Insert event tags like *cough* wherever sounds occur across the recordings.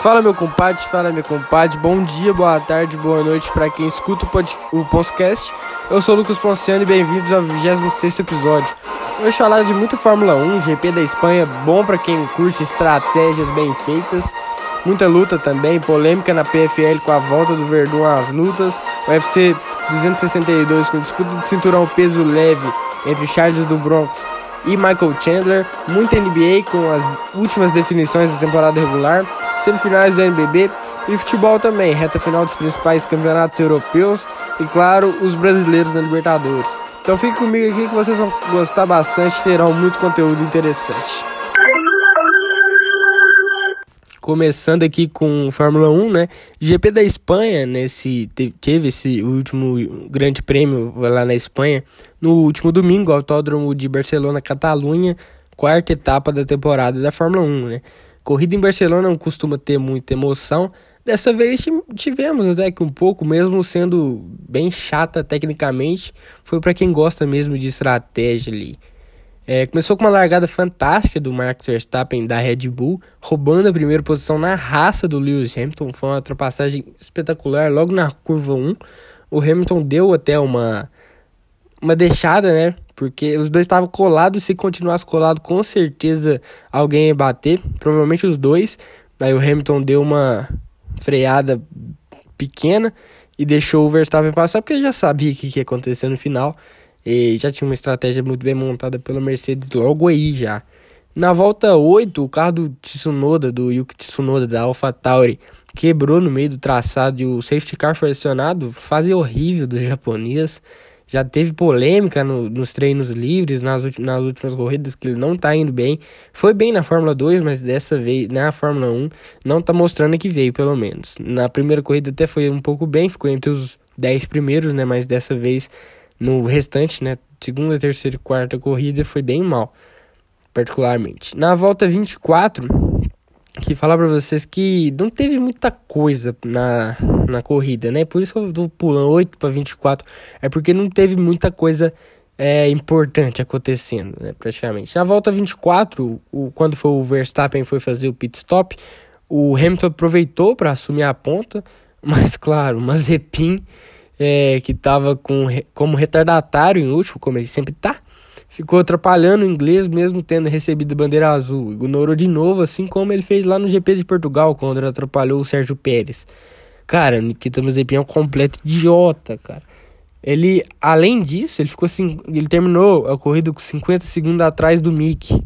Fala meu compadre, fala meu compadre, bom dia, boa tarde, boa noite para quem escuta o, pod, o podcast. Eu sou o Lucas Ponciano e bem-vindos ao 26 episódio. Hoje falar de muita Fórmula 1, GP da Espanha, bom para quem curte estratégias bem feitas. Muita luta também, polêmica na PFL com a volta do Verdun às lutas. O UFC 262 com disputa de cinturão peso leve entre Charles do Bronx e Michael Chandler. Muita NBA com as últimas definições da temporada regular semifinais do NBB e futebol também, reta final dos principais campeonatos europeus e, claro, os brasileiros da Libertadores. Então fique comigo aqui que vocês vão gostar bastante, terão muito conteúdo interessante. Começando aqui com Fórmula 1, né? GP da Espanha, nesse teve esse último grande prêmio lá na Espanha no último domingo, Autódromo de Barcelona, Catalunha, quarta etapa da temporada da Fórmula 1, né? Corrida em Barcelona não costuma ter muita emoção. Dessa vez tivemos até que um pouco, mesmo sendo bem chata tecnicamente, foi para quem gosta mesmo de estratégia ali. É, começou com uma largada fantástica do Max Verstappen da Red Bull, roubando a primeira posição na raça do Lewis Hamilton. Foi uma ultrapassagem espetacular logo na curva 1. O Hamilton deu até uma, uma deixada, né? Porque os dois estavam colados, se continuasse colado, com certeza alguém ia bater, provavelmente os dois. Aí o Hamilton deu uma freada pequena e deixou o Verstappen passar, porque já sabia o que ia acontecer no final. E já tinha uma estratégia muito bem montada pela Mercedes logo aí já. Na volta 8, o carro do Tsunoda, do Yuki Tsunoda da AlphaTauri, quebrou no meio do traçado e o safety car foi acionado. Fase horrível do japonês já teve polêmica no, nos treinos livres, nas, nas últimas corridas, que ele não tá indo bem. Foi bem na Fórmula 2, mas dessa vez na Fórmula 1 não tá mostrando que veio, pelo menos. Na primeira corrida até foi um pouco bem, ficou entre os 10 primeiros, né? Mas dessa vez no restante, né? Segunda, terceira e quarta corrida foi bem mal, particularmente. Na volta 24, que falar para vocês que não teve muita coisa na, na corrida, né? Por isso que eu tô pulando 8 para 24, é porque não teve muita coisa é, importante acontecendo, né? Praticamente. Na volta 24, o, quando foi o Verstappen foi fazer o pit stop, o Hamilton aproveitou para assumir a ponta, *laughs* mas claro, o Mazepin, é, que estava com, como retardatário em último, como ele sempre tá, ficou atrapalhando o inglês mesmo tendo recebido bandeira azul. Ignorou de novo, assim como ele fez lá no GP de Portugal, quando ele atrapalhou o Sérgio Pérez. Cara, Nikita Mazepin é um completo idiota, cara. Ele, além disso, ele ficou ele terminou a corrida com 50 segundos atrás do Mick.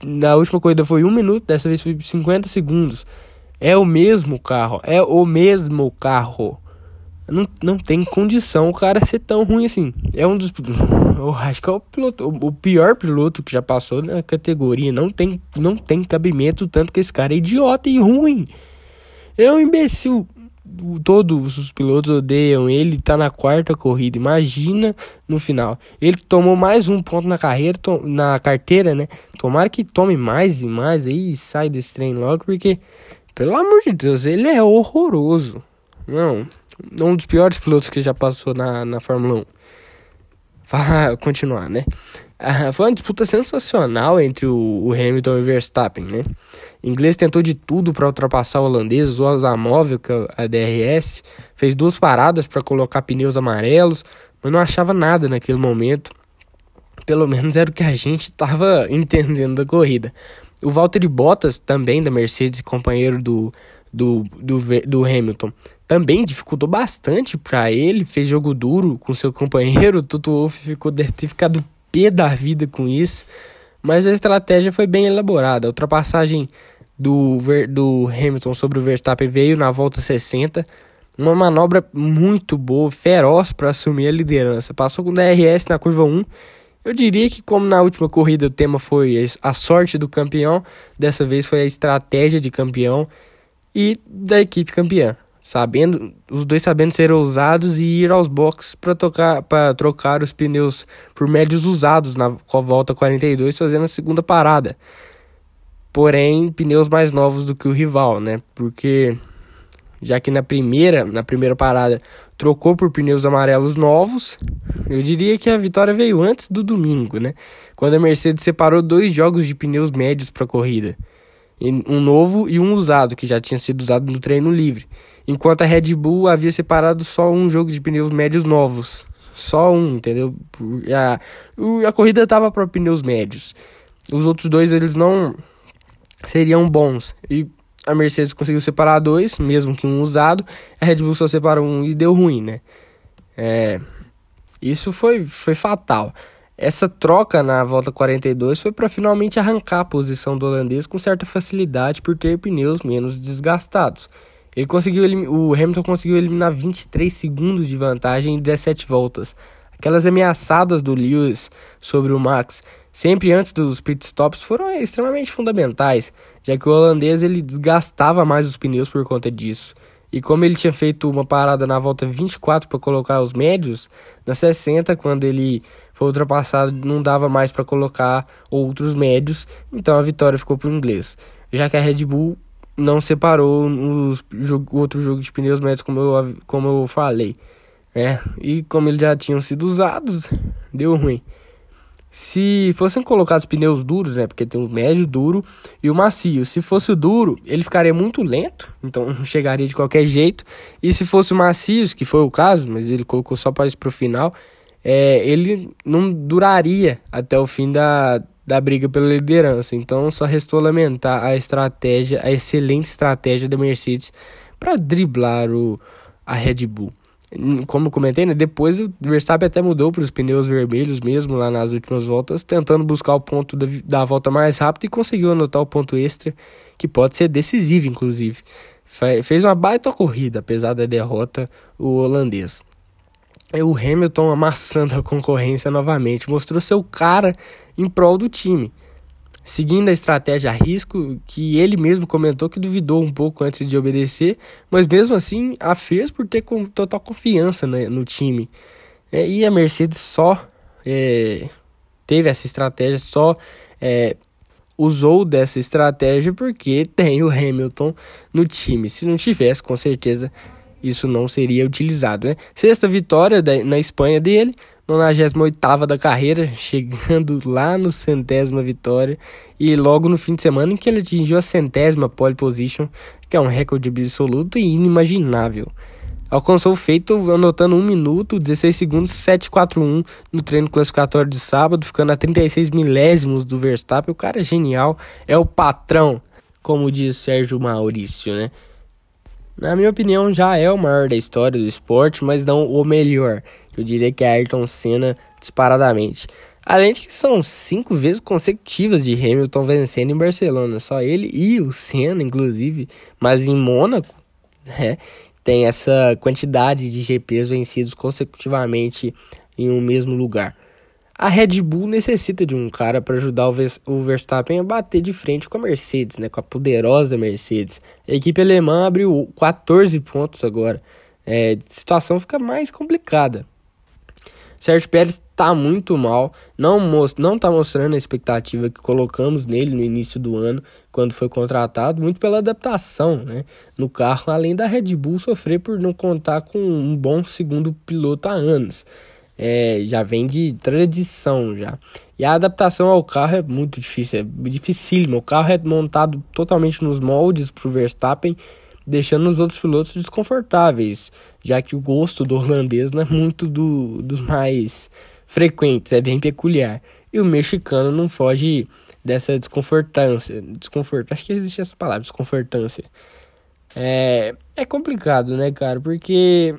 Na última corrida foi um minuto, dessa vez foi 50 segundos. É o mesmo carro, é o mesmo carro. Não, não tem condição o cara ser tão ruim assim. É um dos. *laughs* Eu acho que é o piloto. O pior piloto que já passou na categoria. Não tem, não tem cabimento, tanto que esse cara é idiota e ruim. É um imbecil. Todos os pilotos odeiam ele. Tá na quarta corrida. Imagina no final. Ele tomou mais um ponto na carreira, na carteira, né? Tomara que tome mais e mais aí e sai desse trem logo, porque, pelo amor de Deus, ele é horroroso. Não, um dos piores pilotos que já passou na, na Fórmula 1. Vá continuar, né? *laughs* Foi uma disputa sensacional entre o, o, Hamilton e o Verstappen, né? O inglês tentou de tudo para ultrapassar o holandês, usou a móvel, que é a DRS, fez duas paradas para colocar pneus amarelos, mas não achava nada naquele momento. Pelo menos era o que a gente estava *laughs* entendendo da corrida. O Valtteri Bottas, também da Mercedes, companheiro do, do, do, do Hamilton, também dificultou bastante para ele, fez jogo duro com seu companheiro, o *laughs* Toto Wolff ficou, deve ter ficado pé da vida com isso, mas a estratégia foi bem elaborada. A ultrapassagem do, do Hamilton sobre o Verstappen veio na volta 60, uma manobra muito boa, feroz para assumir a liderança. Passou com DRS na curva 1. Eu diria que, como na última corrida o tema foi a sorte do campeão, dessa vez foi a estratégia de campeão e da equipe campeã. Sabendo, os dois sabendo ser ousados e ir aos boxes para tocar para trocar os pneus por médios usados na volta 42, fazendo a segunda parada. Porém, pneus mais novos do que o rival, né? Porque já que na primeira, na primeira parada, trocou por pneus amarelos novos, eu diria que a vitória veio antes do domingo, né? Quando a Mercedes separou dois jogos de pneus médios para a corrida. um novo e um usado, que já tinha sido usado no treino livre. Enquanto a Red Bull havia separado só um jogo de pneus médios novos. Só um, entendeu? A, a corrida estava para pneus médios. Os outros dois eles não seriam bons. E a Mercedes conseguiu separar dois, mesmo que um usado. A Red Bull só separou um e deu ruim, né? É, isso foi, foi fatal. Essa troca na volta 42 foi para finalmente arrancar a posição do holandês com certa facilidade por ter pneus menos desgastados. Ele conseguiu o Hamilton conseguiu eliminar 23 segundos de vantagem em 17 voltas. Aquelas ameaçadas do Lewis sobre o Max, sempre antes dos pitstops, foram extremamente fundamentais, já que o holandês ele desgastava mais os pneus por conta disso. E como ele tinha feito uma parada na volta 24 para colocar os médios, na 60, quando ele foi ultrapassado, não dava mais para colocar outros médios, então a vitória ficou para o inglês. Já que a Red Bull não separou os outro jogo de pneus médios, como eu, como eu falei. É, e como eles já tinham sido usados, deu ruim. Se fossem colocados pneus duros, né? Porque tem o médio, duro e o macio. Se fosse o duro, ele ficaria muito lento, então *laughs* chegaria de qualquer jeito. E se fosse o macio, que foi o caso, mas ele colocou só para isso pro final, é, ele não duraria até o fim da, da briga pela liderança. Então só restou lamentar a estratégia, a excelente estratégia da Mercedes para driblar o, a Red Bull como eu comentei, né, depois o Verstappen até mudou para os pneus vermelhos mesmo lá nas últimas voltas, tentando buscar o ponto da, da volta mais rápido e conseguiu anotar o ponto extra, que pode ser decisivo, inclusive. Fez uma baita corrida, apesar da derrota, o holandês. E o Hamilton amassando a concorrência novamente, mostrou seu cara em prol do time seguindo a estratégia a risco, que ele mesmo comentou que duvidou um pouco antes de obedecer, mas mesmo assim a fez por ter com total confiança no time. É, e a Mercedes só é, teve essa estratégia, só é, usou dessa estratégia porque *laughs* tem o Hamilton no time. Se não tivesse, com certeza isso não seria utilizado. Né? Sexta vitória da, na Espanha dele, 98 da carreira, *laughs* chegando lá no centésima vitória e logo no fim de semana em que ele atingiu a centésima pole position, que é um recorde absoluto e inimaginável. Alcançou o feito anotando 1 minuto, 16 segundos, 741 no treino classificatório de sábado, ficando a 36 milésimos do Verstappen. O cara é genial, é o patrão, como diz Sérgio Maurício, né? Na minha opinião, já é o maior da história do esporte, mas não o melhor. Eu diria que é Ayrton Senna disparadamente. Além de que são cinco vezes consecutivas de Hamilton vencendo em Barcelona. Só ele e o Senna, inclusive. Mas em Mônaco, *laughs* né, tem essa quantidade de GPs vencidos consecutivamente em um mesmo lugar. A Red Bull necessita de um cara para ajudar o Verstappen a bater de frente com a Mercedes, né, com a poderosa Mercedes. A equipe alemã abriu 14 pontos agora. É, a situação fica mais complicada. Sérgio Pérez está muito mal, não não está mostrando a expectativa que colocamos nele no início do ano, quando foi contratado, muito pela adaptação né, no carro, além da Red Bull sofrer por não contar com um bom segundo piloto há anos. É, já vem de tradição já. E a adaptação ao carro é muito difícil, é dificílimo. O carro é montado totalmente nos moldes para o Verstappen, deixando os outros pilotos desconfortáveis já que o gosto do holandês não é muito do, dos mais frequentes, é bem peculiar. E o mexicano não foge dessa desconfortância. Desconforto, acho que existe essa palavra, desconfortância. É, é complicado, né, cara? Porque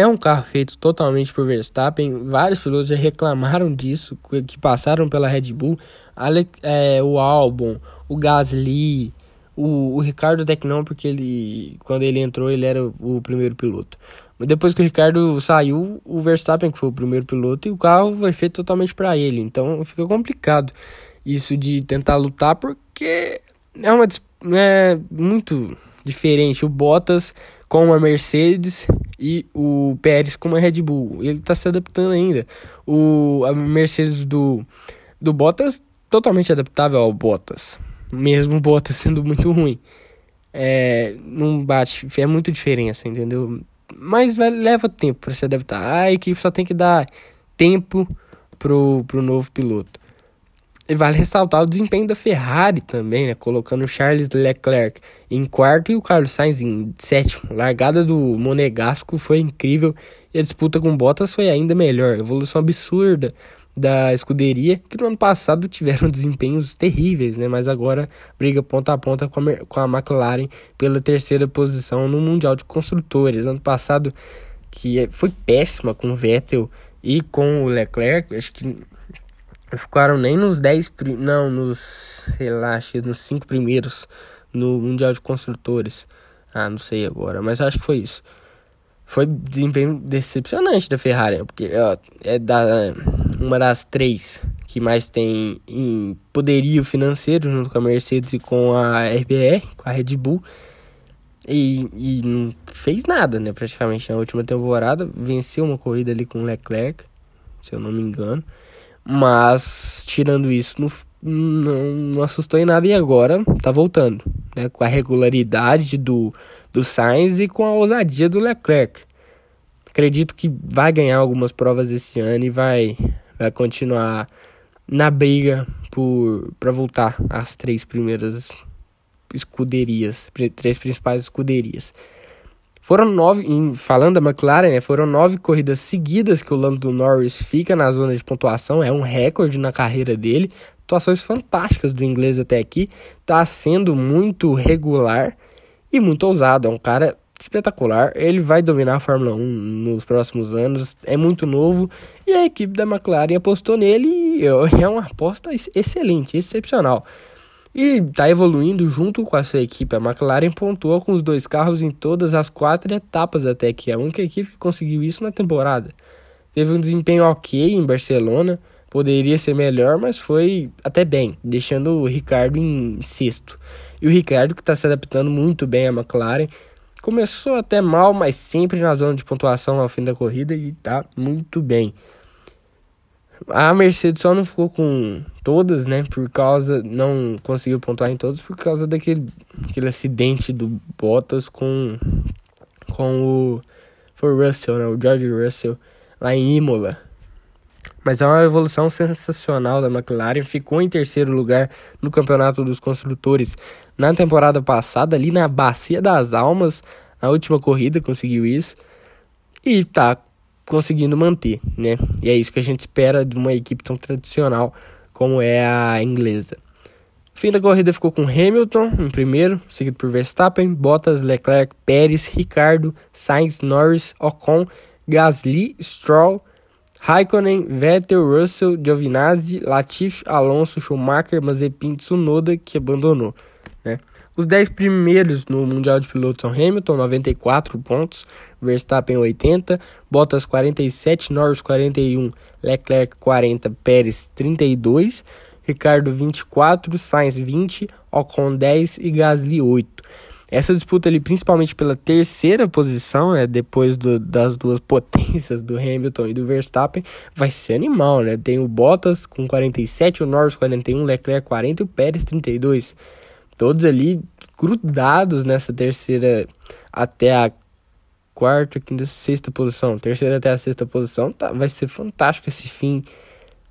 é um carro feito totalmente por Verstappen. Vários pilotos já reclamaram disso, que passaram pela Red Bull. Ale, é, o Albon, o Gasly, o, o Ricardo até que não, porque ele quando ele entrou ele era o primeiro piloto. Mas depois que o Ricardo saiu, o Verstappen que foi o primeiro piloto e o carro foi feito totalmente para ele. Então fica complicado isso de tentar lutar porque é uma é muito diferente o Bottas com a Mercedes e o Pérez com a Red Bull. Ele está se adaptando ainda. O a Mercedes do do Bottas totalmente adaptável ao Bottas mesmo o Bottas *laughs* sendo muito ruim. É, não bate, é muito diferença, entendeu? Mas vai, leva tempo para se adaptar. A equipe só tem que dar tempo pro, pro novo piloto. E vale ressaltar o desempenho da Ferrari também, né? Colocando Charles Leclerc em quarto e o Carlos Sainz em sétimo. Largada do Monegasco foi incrível e a disputa com Bottas foi ainda melhor. Evolução absurda da escuderia, que no ano passado tiveram *laughs* desempenhos terríveis, né? Mas agora briga ponta a ponta com a, com a McLaren pela terceira posição no Mundial de Construtores. Ano passado, que é, foi péssima com o Vettel e com o Leclerc, acho que ficaram nem nos 10, não, nos, sei lá, nos 5 primeiros no Mundial de Construtores. Ah, não sei agora, mas acho que foi isso. Foi desempenho decepcionante da Ferrari, né? porque ó, é da uma das três que mais tem em poderio financeiro junto com a Mercedes e com a RBR, com a Red Bull. E, e não fez nada, né? Praticamente na última temporada. Venceu uma corrida ali com o Leclerc, se eu não me engano. Mas, tirando isso, não, não, não assustou em nada e agora tá voltando. Né? Com a regularidade do, do Sainz e com a ousadia do Leclerc. Acredito que vai ganhar algumas provas esse ano e vai vai continuar na briga para voltar às três primeiras escuderias, três principais escuderias. Foram nove, falando da McLaren, né, foram nove corridas seguidas que o Lando Norris fica na zona de pontuação, é um recorde na carreira dele. Atuações fantásticas do inglês até aqui, tá sendo muito regular e muito ousado. É um cara espetacular. Ele vai dominar a Fórmula 1 nos próximos anos. É muito novo e a equipe da McLaren apostou nele e *laughs* é uma aposta excelente, excepcional. E está evoluindo junto com a sua equipe. A McLaren pontuou com os dois carros em todas as quatro etapas até é a única equipe que conseguiu isso na temporada. Teve um desempenho ok em Barcelona, poderia ser melhor, mas foi até bem, deixando o Ricardo em sexto. E o Ricardo que está se adaptando muito bem à McLaren, Começou até mal, mas sempre na zona de pontuação ao fim da corrida e tá muito bem. A Mercedes só não ficou com todas, né? Por causa. Não conseguiu pontuar em todas por causa daquele aquele acidente do Bottas com. Com o. Foi Russell, né? O George Russell lá em Imola. Mas é uma evolução sensacional da McLaren. Ficou em terceiro lugar no Campeonato dos Construtores na temporada passada, ali na Bacia das Almas. Na última corrida conseguiu isso. E tá conseguindo manter, né? E é isso que a gente espera de uma equipe tão tradicional como é a inglesa. fim da corrida ficou com Hamilton em primeiro, seguido por Verstappen, Bottas, Leclerc, Pérez, Ricardo, Sainz, Norris, Ocon, Gasly, Stroll Raikkonen, Vettel, Russell, Giovinazzi, Latifi, Alonso, Schumacher, Mazepin, Tsunoda, que abandonou. Os 10 primeiros no Mundial de Pilotos são Hamilton, 94 pontos, Verstappen, 80, Bottas, 47, Norris, 41, Leclerc, 40, Pérez, 32, Ricardo, 24, Sainz, 20, Ocon, 10 e Gasly, 8. Essa disputa ali, principalmente pela terceira posição, né, depois do, das duas *laughs* potências do Hamilton e do Verstappen, vai ser animal, né? Tem o Bottas com 47, o Norris 41, Leclerc 40 e o Pérez 32. Todos ali grudados nessa terceira até a quarta, quinta, sexta posição. Terceira até a sexta posição, tá, vai ser fantástico esse fim,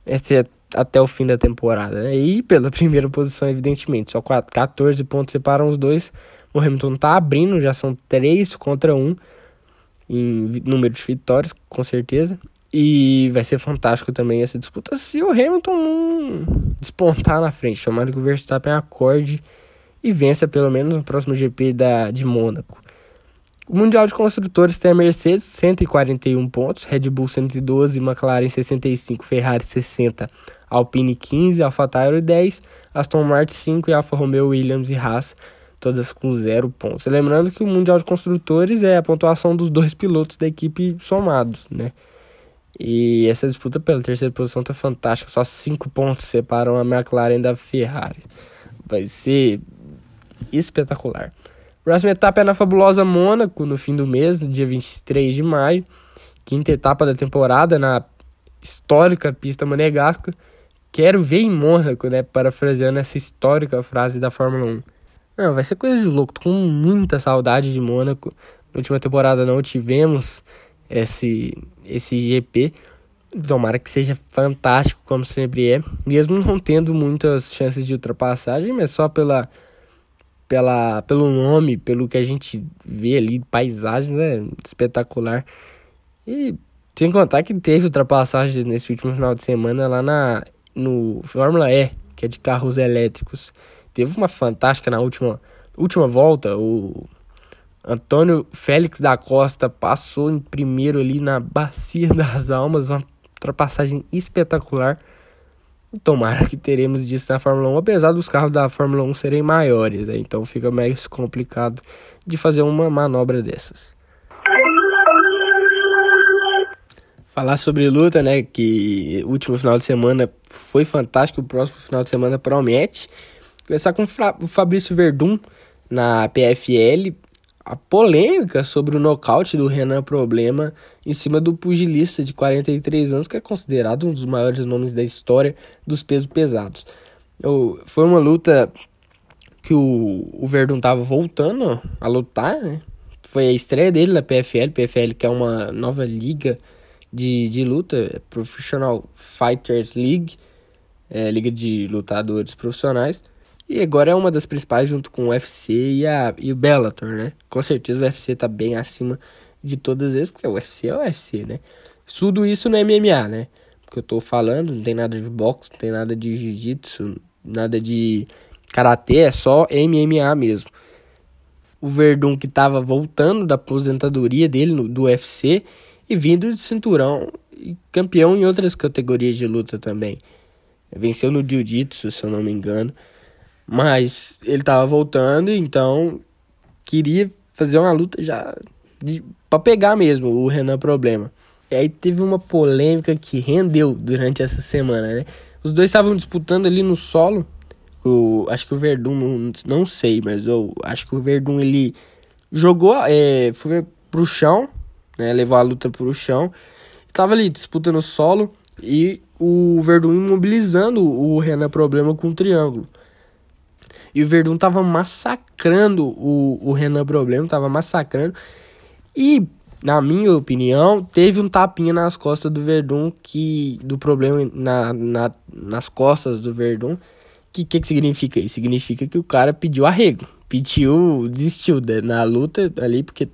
esse, até o fim da temporada, né? E pela *laughs* primeira posição, evidentemente, só 14 pontos separam os dois o Hamilton tá abrindo, já são 3 contra 1 em número de vitórias, com certeza. E vai ser fantástico também essa disputa se o Hamilton não despontar na frente. Tomara que o Verstappen acorde e vença pelo menos no próximo GP da, de Mônaco. O Mundial de Construtores tem a Mercedes, 141 pontos, Red Bull 112, McLaren 65, Ferrari 60, Alpine 15, AlphaTauri 10, Aston Martin 5 e Alfa Romeo, Williams e Haas todas com zero pontos. Lembrando que o Mundial de Construtores é a pontuação dos dois pilotos da equipe somados, né? E essa disputa pela terceira posição tá fantástica, só cinco pontos separam a McLaren da Ferrari. Vai ser espetacular. Próxima etapa é na fabulosa Mônaco, no fim do mês, no dia 23 de maio. Quinta etapa da temporada na histórica pista monegasca. Quero ver em Mônaco, né? Parafraseando essa histórica frase da Fórmula 1. Não, vai ser coisa de louco. Tô com muita saudade de Mônaco. Na última temporada não tivemos esse, esse GP. Tomara que seja fantástico, como sempre é. Mesmo não tendo muitas chances de ultrapassagem, mas só pela, pela, pelo nome, pelo que a gente vê ali, paisagens, é espetacular. E sem contar que teve ultrapassagens nesse último final de semana lá na, no Fórmula E, que é de carros elétricos. Teve uma fantástica na última, última volta. O Antônio Félix da Costa passou em primeiro ali na Bacia das Almas, uma ultrapassagem espetacular. Tomara que teremos disso na Fórmula 1, apesar dos carros da Fórmula 1 serem maiores, né? então fica mais complicado de fazer uma manobra dessas. Falar sobre luta, né? Que o último final de semana foi fantástico, o próximo final de semana promete. Começar com o Fabrício Verdun na PFL, a polêmica sobre o nocaute do Renan Problema em cima do pugilista de 43 anos, que é considerado um dos maiores nomes da história dos pesos pesados. Eu, foi uma luta que o, o Verdun estava voltando a lutar, né? Foi a estreia dele na PFL, PFL que é uma nova liga de, de luta, Professional Fighters League, é, liga de lutadores profissionais. E agora é uma das principais junto com o UFC e, a, e o Bellator, né? Com certeza o UFC tá bem acima de todas eles, porque o UFC é o UFC, né? Tudo isso no MMA, né? Porque eu tô falando, não tem nada de boxe, não tem nada de jiu-jitsu, nada de karatê, é só MMA mesmo. O Verdun que tava voltando da aposentadoria dele no, do UFC e vindo de cinturão e campeão em outras categorias de luta também. Venceu no jiu-jitsu, se eu não me engano. Mas ele tava voltando, então queria fazer uma luta já de, pra pegar mesmo o Renan Problema. E aí teve uma polêmica que rendeu durante essa semana, né? Os dois estavam disputando ali no solo. O, acho que o Verdun, não, não sei, mas eu acho que o Verdun ele jogou, é, foi pro chão, né? Levou a luta pro chão. Tava ali disputando o solo e o Verdun imobilizando o Renan Problema com o triângulo. E o Verdun tava massacrando o, o Renan Problema, tava massacrando. E, na minha opinião, teve um tapinha nas costas do Verdun, que do problema na, na, nas costas do Verdun. Que que, que significa isso? Significa que o cara pediu arrego, pediu, desistiu de, na luta ali porque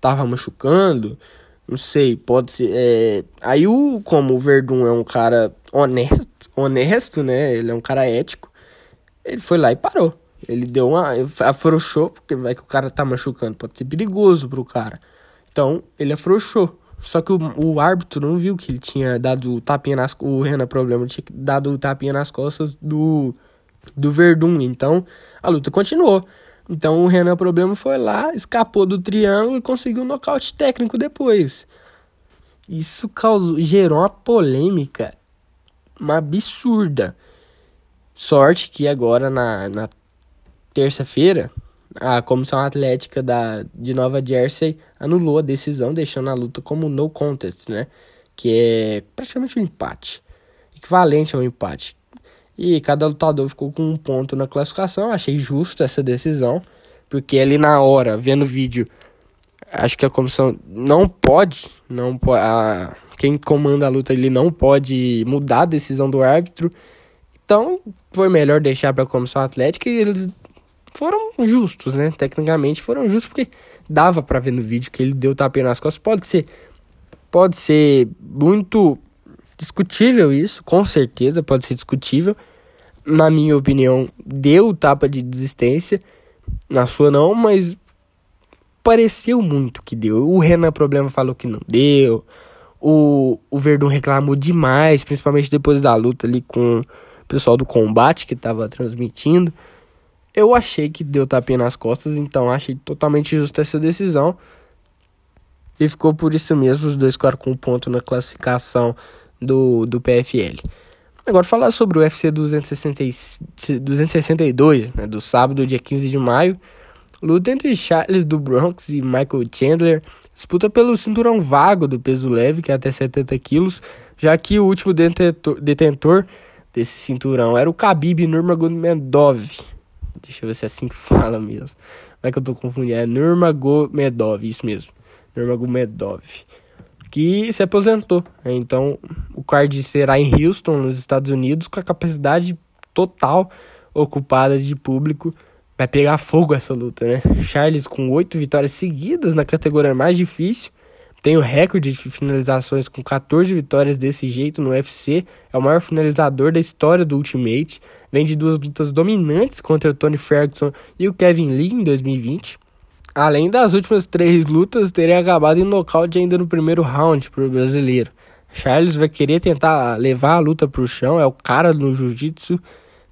tava machucando. Não sei, pode ser. É... Aí o como o Verdun é um cara honesto, honesto, né? Ele é um cara ético. Ele foi lá e parou. Ele deu uma. afrouxou, porque vai que o cara tá machucando, pode ser perigoso pro cara. Então, ele afrouxou. Só que o, o árbitro não viu que ele tinha dado tapinha nas O Renan Problema tinha dado tapinha nas costas do, do Verdun. Então, a luta continuou. Então, o Renan Problema foi lá, escapou do triângulo e conseguiu um nocaute técnico depois. Isso causou, gerou uma polêmica uma absurda. Sorte que agora na, na terça-feira, a Comissão Atlética da, de Nova Jersey anulou a decisão, deixando a luta como no contest, né? Que é praticamente um empate, equivalente a um empate. E cada lutador ficou com um ponto na classificação. Achei justo essa decisão, porque ali na hora, vendo o vídeo, acho que a comissão não pode, não a, quem comanda a luta ele não pode mudar a decisão do árbitro. Então, foi melhor deixar para a comissão atlética e eles foram justos, né? Tecnicamente foram justos porque dava para ver no vídeo que ele deu tapinha nas costas. Pode ser pode ser muito discutível isso, com certeza pode ser discutível. Na minha opinião, deu tapa de desistência. Na sua não, mas pareceu muito que deu. O Renan Problema falou que não deu. O, o Verdun reclamou demais, principalmente depois da luta ali com o pessoal do combate que estava transmitindo. Eu achei que deu tapinha nas costas, então achei totalmente justa essa decisão. E ficou por isso mesmo, os dois ficaram com um ponto na classificação do, do PFL. Agora falar sobre o UFC 262, né, do sábado, dia 15 de maio. Luta entre Charles do Bronx e Michael Chandler. Disputa pelo cinturão vago do peso leve, que é até 70 quilos, já que o último detentor, detentor desse cinturão era o Khabib Nurmagomedov, Deixa eu ver se é assim que *laughs* fala mesmo. Não é que eu tô confundindo. É Nurmagomedov, isso mesmo. Nurmagomedov. Que se aposentou. Né? Então, o card será em Houston, nos Estados Unidos, com a capacidade total ocupada de público. Vai pegar fogo essa luta, né? Charles com oito vitórias seguidas na categoria mais difícil. Tem o recorde de finalizações com 14 vitórias desse jeito no UFC. É o maior finalizador da história do Ultimate. Vem de duas lutas dominantes contra o Tony Ferguson e o Kevin Lee em 2020. Além das últimas três lutas terem acabado em nocaute ainda no primeiro round para o brasileiro. Charles vai querer tentar levar a luta para o chão, é o cara no jiu-jitsu,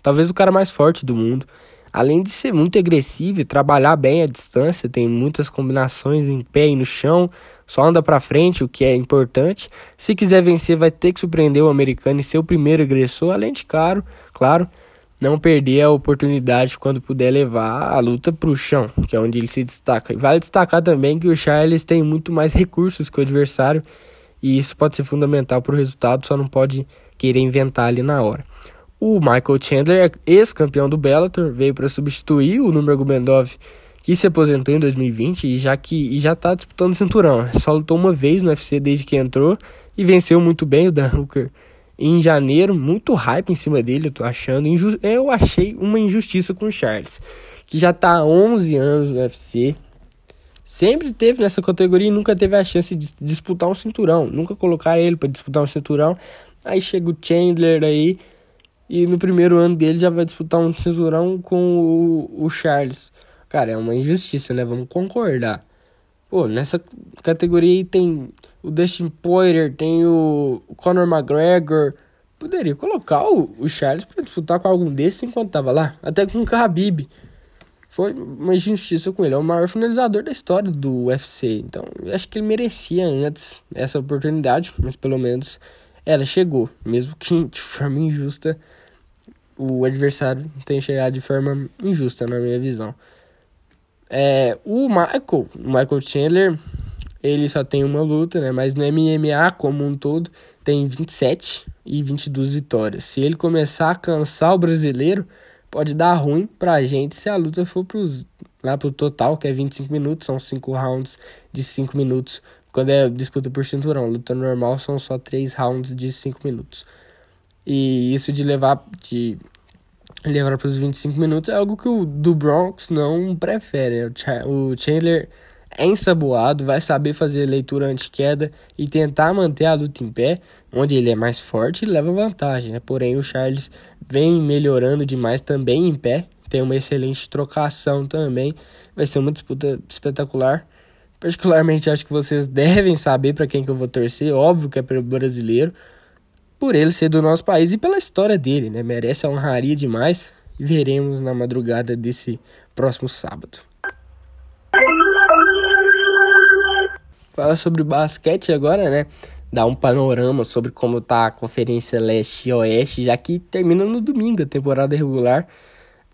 talvez o cara mais forte do mundo. Além de ser muito agressivo e trabalhar bem a distância, tem muitas combinações em pé e no chão, só anda para frente, o que é importante. Se quiser vencer, vai ter que surpreender o americano e ser o primeiro agressor, além de caro, claro, não perder a oportunidade quando puder levar a luta para o chão, que é onde ele se destaca. E vale destacar também que o Charles tem muito mais recursos que o adversário e isso pode ser fundamental para o resultado, só não pode querer inventar ali na hora. O Michael Chandler, ex-campeão do Bellator, veio para substituir o Nurmagomedov, que se aposentou em 2020 e já que e já está disputando cinturão. Só lutou uma vez no UFC desde que entrou e venceu muito bem o Dan Hooker em janeiro, muito hype em cima dele, eu tô achando. Eu achei uma injustiça com o Charles, que já tá há 11 anos no UFC. Sempre teve nessa categoria e nunca teve a chance de disputar um cinturão. Nunca colocaram ele para disputar um cinturão. Aí chega o Chandler aí. E no primeiro ano dele já vai disputar um cinturão com o, o Charles. Cara, é uma injustiça, né? Vamos concordar. Pô, nessa categoria aí tem o Dustin Poirier, tem o Conor McGregor. Poderia colocar o, o Charles para disputar com algum desses enquanto tava lá. Até com o Khabib. Foi uma injustiça com ele. É o maior finalizador da história do UFC. Então, eu acho que ele merecia antes essa oportunidade. Mas pelo menos ela chegou. Mesmo que *laughs* de forma injusta. O adversário tenha chegado de forma injusta, na minha visão. É, o Michael, o Michael Chandler, ele só tem uma luta, né? Mas no MMA como um todo tem 27 e 22 vitórias. Se ele começar a cansar o brasileiro, pode dar ruim pra gente se a luta for pros, lá pro total, que é 25 minutos, são 5 rounds de 5 minutos. Quando é disputa por cinturão, luta normal são só 3 rounds de 5 minutos. E isso de levar de levar para os 25 minutos é algo que o do Bronx não prefere. O Chandler é ensaboado, vai saber fazer leitura anti-queda e tentar manter a luta em pé, onde ele é mais forte e leva vantagem. Né? Porém, o Charles vem melhorando demais também em pé, tem uma excelente trocação também. Vai ser uma disputa espetacular. Particularmente, acho que vocês devem saber para quem que eu vou torcer. Óbvio que é pelo brasileiro por ele ser do nosso país e pela história dele, né? Merece a honraria demais e veremos na madrugada desse próximo sábado. Fala sobre basquete agora, né? Dar um panorama sobre como tá a Conferência Leste e Oeste, já que termina no domingo a temporada regular.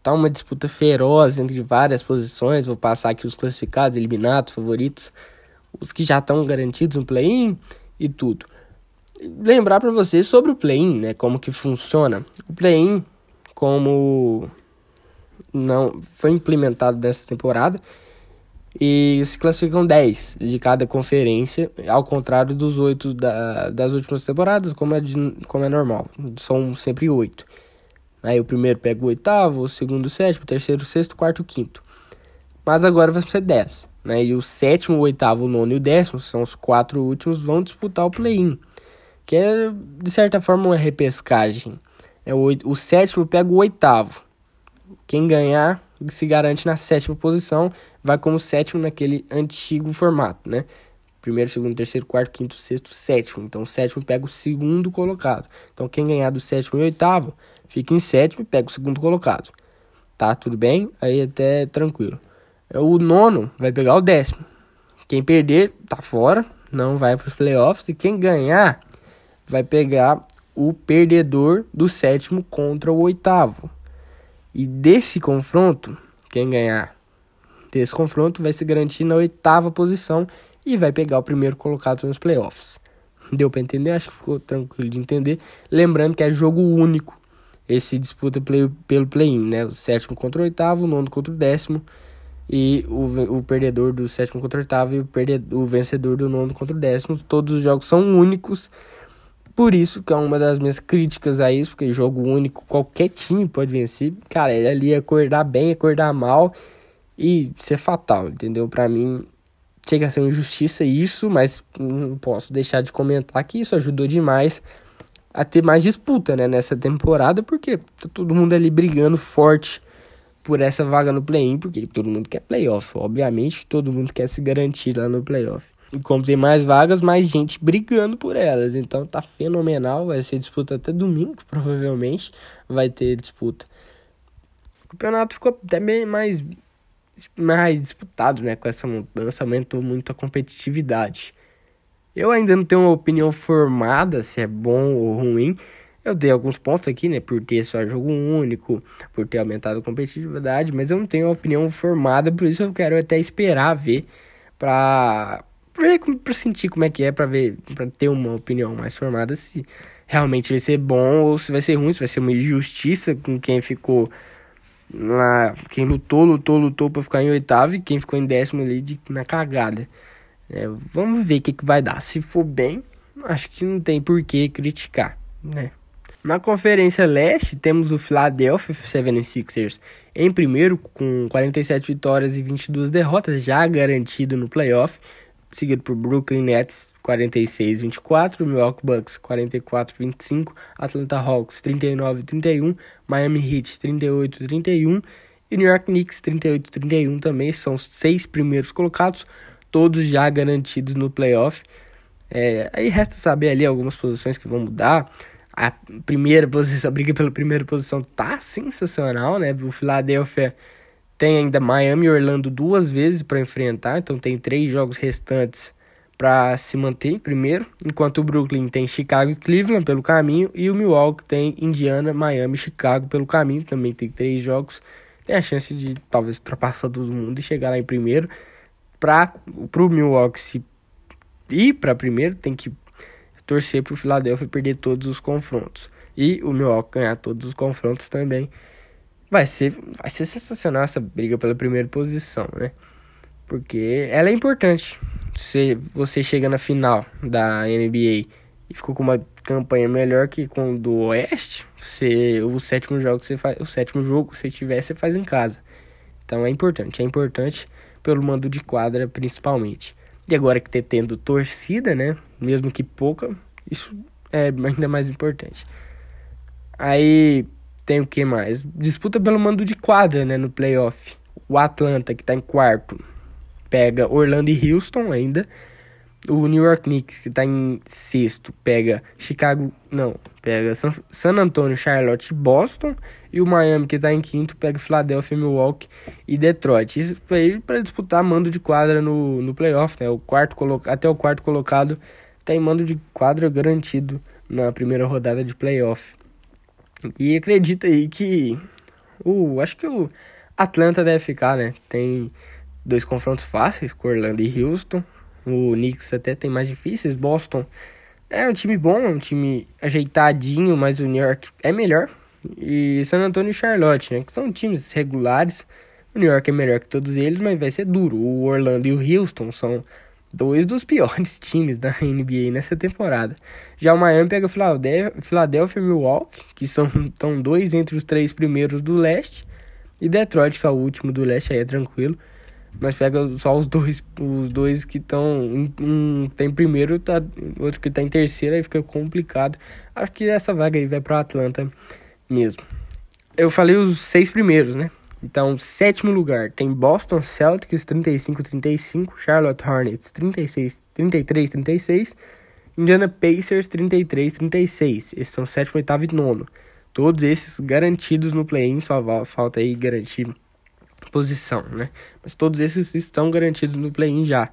Tá uma disputa feroz entre várias posições. Vou passar aqui os classificados, eliminados, favoritos, os que já estão garantidos no play-in e tudo lembrar para vocês sobre o play-in, né, como que funciona. O play-in, como não foi implementado nessa temporada, e se classificam 10 de cada conferência, ao contrário dos 8 da, das últimas temporadas, como é, de, como é normal, são sempre 8. Aí o primeiro pega o oitavo, o segundo o sétimo, o terceiro o sexto, o quarto o quinto. Mas agora vai ser 10. Né? E o sétimo, o oitavo, o nono e o décimo, são os quatro últimos, vão disputar o play-in que é de certa forma uma repescagem. É o, o sétimo pega o oitavo. Quem ganhar se garante na sétima posição, vai como sétimo naquele antigo formato, né? Primeiro, segundo, terceiro, quarto, quinto, sexto, sétimo. Então, o sétimo pega o segundo colocado. Então, quem ganhar do sétimo e oitavo, fica em sétimo e pega o segundo colocado. Tá, tudo bem? Aí até tranquilo. O nono vai pegar o décimo. Quem perder, tá fora, não vai para os playoffs. E quem ganhar, vai pegar o perdedor do sétimo contra o oitavo. E desse confronto, quem ganhar desse confronto vai se garantir na oitava posição e vai pegar o primeiro colocado nos playoffs. Deu para entender? Acho que ficou tranquilo de entender. Lembrando que é jogo único. Esse disputa play, pelo play-in, né? O sétimo contra o oitavo, o nono contra o décimo. E o, o perdedor do sétimo contra o oitavo e o, perdedor, o vencedor do nono contra o décimo. Todos os jogos são únicos Por isso que é uma das minhas críticas a isso, porque jogo único, qualquer time pode vencer. Cara, ele ali acordar bem, acordar mal e ser fatal, entendeu? Para mim, chega a ser uma injustiça isso, mas não posso deixar de comentar que isso ajudou demais a ter mais disputa, né, nessa temporada, porque tá todo mundo ali brigando forte por essa vaga no play-in, porque todo mundo quer playoff, obviamente, todo mundo quer se garantir lá no playoff. E como tem mais vagas, mais gente brigando por elas. Então tá fenomenal. Vai ser disputa até domingo, *laughs* provavelmente. Vai ter disputa. O campeonato ficou até bem mais, mais disputado, né? Com essa mudança, aumentou muito a competitividade. Eu ainda não tenho uma opinião formada se é bom ou ruim. Eu dei alguns pontos aqui, né? Por ter só jogo único, por ter aumentado a competitividade, mas eu não tenho uma opinião formada, por isso eu quero até esperar ver pra para sentir como é que é, para ver, para ter uma opinião mais formada se realmente vai ser bom ou se vai ser ruim, se vai ser uma injustiça com quem ficou na quem lutou, lutou, lutou para ficar em oitavo e quem ficou em décimo ali de, na cagada. É, vamos ver o que, que vai dar. Se for bem, acho que não tem por que criticar, né? Na Conferência Leste, temos o Philadelphia 76ers em primeiro, com 47 vitórias e 22 derrotas, já garantido no playoff seguido por Brooklyn Nets 46-24, Milwaukee Bucks 44-25, Atlanta Hawks 39-31, Miami Heat 38-31 e New York Knicks 38-31 também são os seis primeiros colocados, todos já garantidos no playoff. É, aí resta saber ali algumas posições que vão mudar. A primeira posição, *laughs* a briga pela primeira posição tá sensacional, né? O Philadelphia tem ainda Miami e Orlando duas vezes para enfrentar, então tem três jogos restantes para se manter em primeiro, enquanto o Brooklyn tem Chicago e Cleveland pelo caminho e o Milwaukee tem Indiana, Miami e Chicago pelo caminho, também tem três jogos, tem a chance de talvez ultrapassar todo mundo e chegar lá em primeiro. Para o Milwaukee ir para primeiro, tem que torcer para o Philadelphia perder todos os confrontos e o Milwaukee ganhar todos os confrontos também. Vai ser, vai ser sensacional essa briga pela primeira posição, né? Porque ela é importante. Se você chega na final da NBA e ficou com uma campanha melhor que com do Oeste, você, o sétimo jogo você faz, o sétimo jogo se tiver você faz em casa. Então é importante, é importante pelo mando de quadra principalmente. E agora que tá tendo torcida, né, mesmo que pouca, isso é ainda mais importante. Aí tem o que mais? Disputa pelo mando de quadra, né, no playoff. O Atlanta, que tá em quarto, pega Orlando e Houston ainda. O New York Knicks, que tá em sexto, pega Chicago. Não, pega San, San Antonio, Charlotte e Boston. E o Miami, que tá em quinto, pega Philadelphia, Milwaukee e Detroit. Isso foi para disputar mando de quadra no, no playoff, né? O quarto até o quarto colocado tem mando de quadra garantido na primeira rodada de playoff. E acredita aí que o acho que o Atlanta deve ficar, né? Tem dois confrontos fáceis com Orlando e Houston. O Knicks até tem mais difíceis. Boston é um time bom, é um time ajeitadinho, mas o New York é melhor. E San Antonio e Charlotte, né? Que são times regulares. O New York é melhor que todos eles, mas vai ser duro. O Orlando e o Houston são dois dos *laughs* piores times da NBA nessa temporada. Já o Miami pega o Philadelphia e Milwaukee, que são tão dois entre os três primeiros do leste, e Detroit, que é o último do leste, aí é tranquilo. Mas pega só os dois, os dois que estão. Um tem primeiro, tá, outro que tá em terceiro, aí fica complicado. Acho que essa vaga aí vai pro Atlanta mesmo. Eu falei os seis primeiros, né? Então, sétimo lugar tem Boston Celtics 35-35, Charlotte Hornets 36, 33-36, Indiana Pacers 33-36. Esses são sétimo, oitavo e nono. Todos esses garantidos no play-in, só falta aí garantir posição, né? Mas todos esses estão garantidos no play-in já.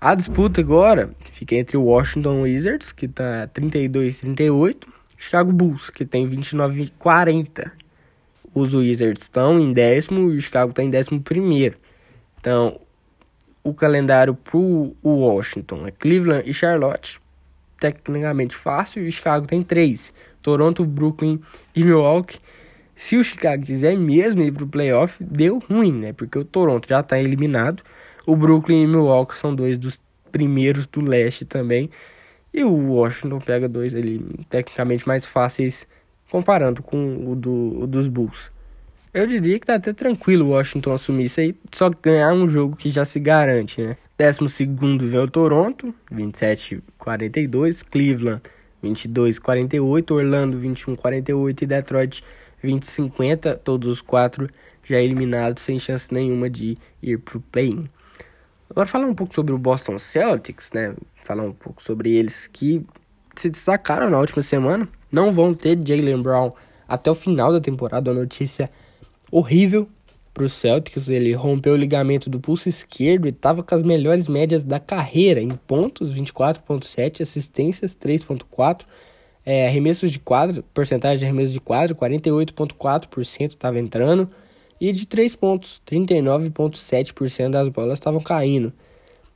A disputa agora fica entre o Washington Wizards, que tá 32-38, Chicago Bulls, que tem 29-40 os Wizards estão em décimo e o Chicago está em décimo primeiro. Então, o calendário para o Washington é Cleveland e Charlotte, tecnicamente fácil, e o Chicago tem três. Toronto, Brooklyn e Milwaukee. Se o Chicago quiser mesmo ir para o playoff, deu ruim, né? Porque o Toronto já está eliminado. O Brooklyn e Milwaukee são dois dos primeiros do leste também. E o Washington pega dois ali, tecnicamente mais fáceis, comparando com o, do, o dos Bulls. Eu diria que tá até tranquilo o Washington assumir isso aí, só ganhar um jogo que já se garante, né? Décimo segundo vem o Toronto, 27-42, Cleveland, 22-48, Orlando, 21-48 e Detroit, 20-50, todos os quatro já eliminados, sem chance nenhuma de ir pro play-in. Agora falar um pouco sobre o Boston Celtics, né? Falar um pouco sobre eles que se destacaram na última semana. Não vão ter Jalen Brown até o final da temporada. Uma notícia horrível para o Celtics. Ele rompeu o ligamento do pulso esquerdo e estava com as melhores médias da carreira em pontos, 24.7, assistências 3.4, é, arremessos de quadro, porcentagem de arremessos de quadro, 48.4% estava entrando. E de 3 pontos, 39,7% das bolas estavam caindo.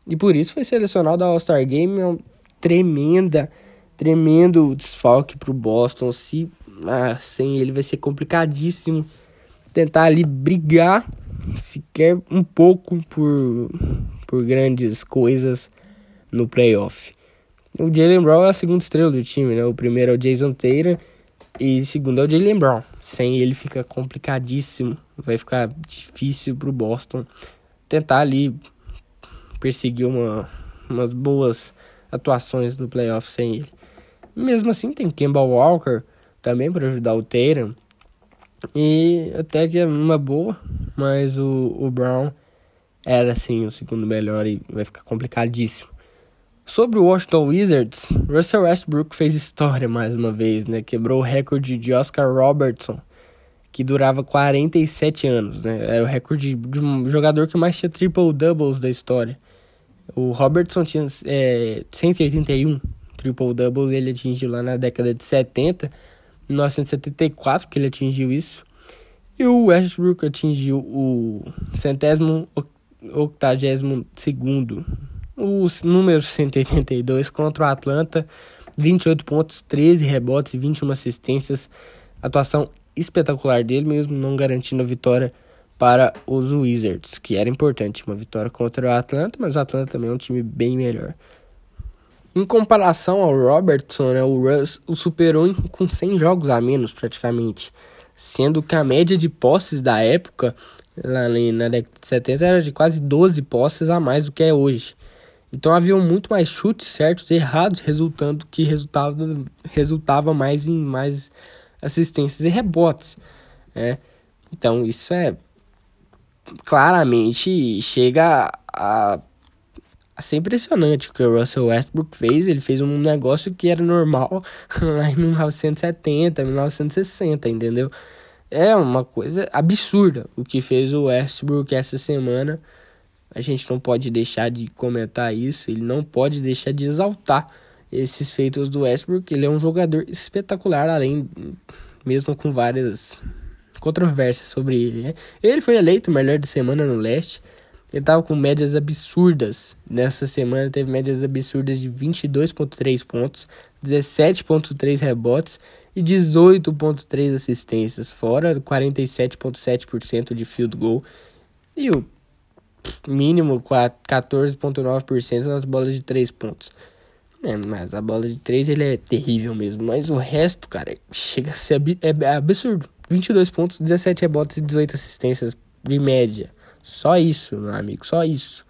E por isso foi selecionado ao All-Star Game, é uma tremenda, tremendo desfalque para o Boston. Se ah, sem ele vai ser complicadíssimo tentar ali brigar sequer um pouco por, por grandes coisas no playoff. O Jalen Brown é a segunda estrela do time, né? O primeiro é o Jason Taylor e segundo é o Jalen Brown. Sem ele fica complicadíssimo. Vai ficar difícil pro Boston tentar ali perseguir uma, umas boas atuações no playoff sem ele. Mesmo assim, tem Kemba Walker também para ajudar o Tatum. E até que é uma boa, mas o, o Brown era assim o segundo melhor e vai ficar complicadíssimo. Sobre o Washington Wizards, Russell Westbrook fez história mais uma vez, né? Quebrou o recorde de Oscar Robertson, que durava 47 anos, né? Era o recorde de um jogador que mais tinha triple doubles da história. O Robertson tinha é, 181 triple doubles, ele atingiu lá na década de 70, 1974 que ele atingiu isso. E o Westbrook atingiu o centésimo octagésimo segundo o número 182 contra o Atlanta, 28 pontos, 13 rebotes e 21 assistências. Atuação espetacular dele, mesmo não garantindo a vitória para os Wizards, que era importante, uma vitória contra o Atlanta, mas o Atlanta também é um time bem melhor. Em comparação ao Robertson, né, o Russ o superou com 100 jogos a menos praticamente, sendo que a média de posses da época, lá na década de 70, era de quase 12 posses a mais do que é hoje. Então haviam muito mais chutes certos e errados, resultando que resultava, resultava mais em mais assistências e rebotes. Né? Então isso é claramente chega a, a ser impressionante o que o Russell Westbrook fez. Ele fez um negócio que era normal *laughs* lá em 1970, 1960, entendeu? É uma coisa absurda o que fez o Westbrook essa semana a gente não pode deixar de comentar isso, ele não pode deixar de exaltar esses feitos do Westbrook. Ele é um jogador espetacular, além, mesmo com várias controvérsias sobre ele. Né? Ele foi eleito melhor de semana no leste. Ele estava com médias absurdas. Nessa semana teve médias absurdas de 22,3 pontos, 17,3 rebotes e 18,3 assistências, fora 47,7% de field goal. E o mínimo 14,9% nas bolas de 3 pontos. É, mas a bola de 3 ele é terrível mesmo. Mas o resto, cara, chega a ser ab é absurdo. 22 pontos, 17 rebotes e 18 assistências de média. Só isso, meu amigo, só isso.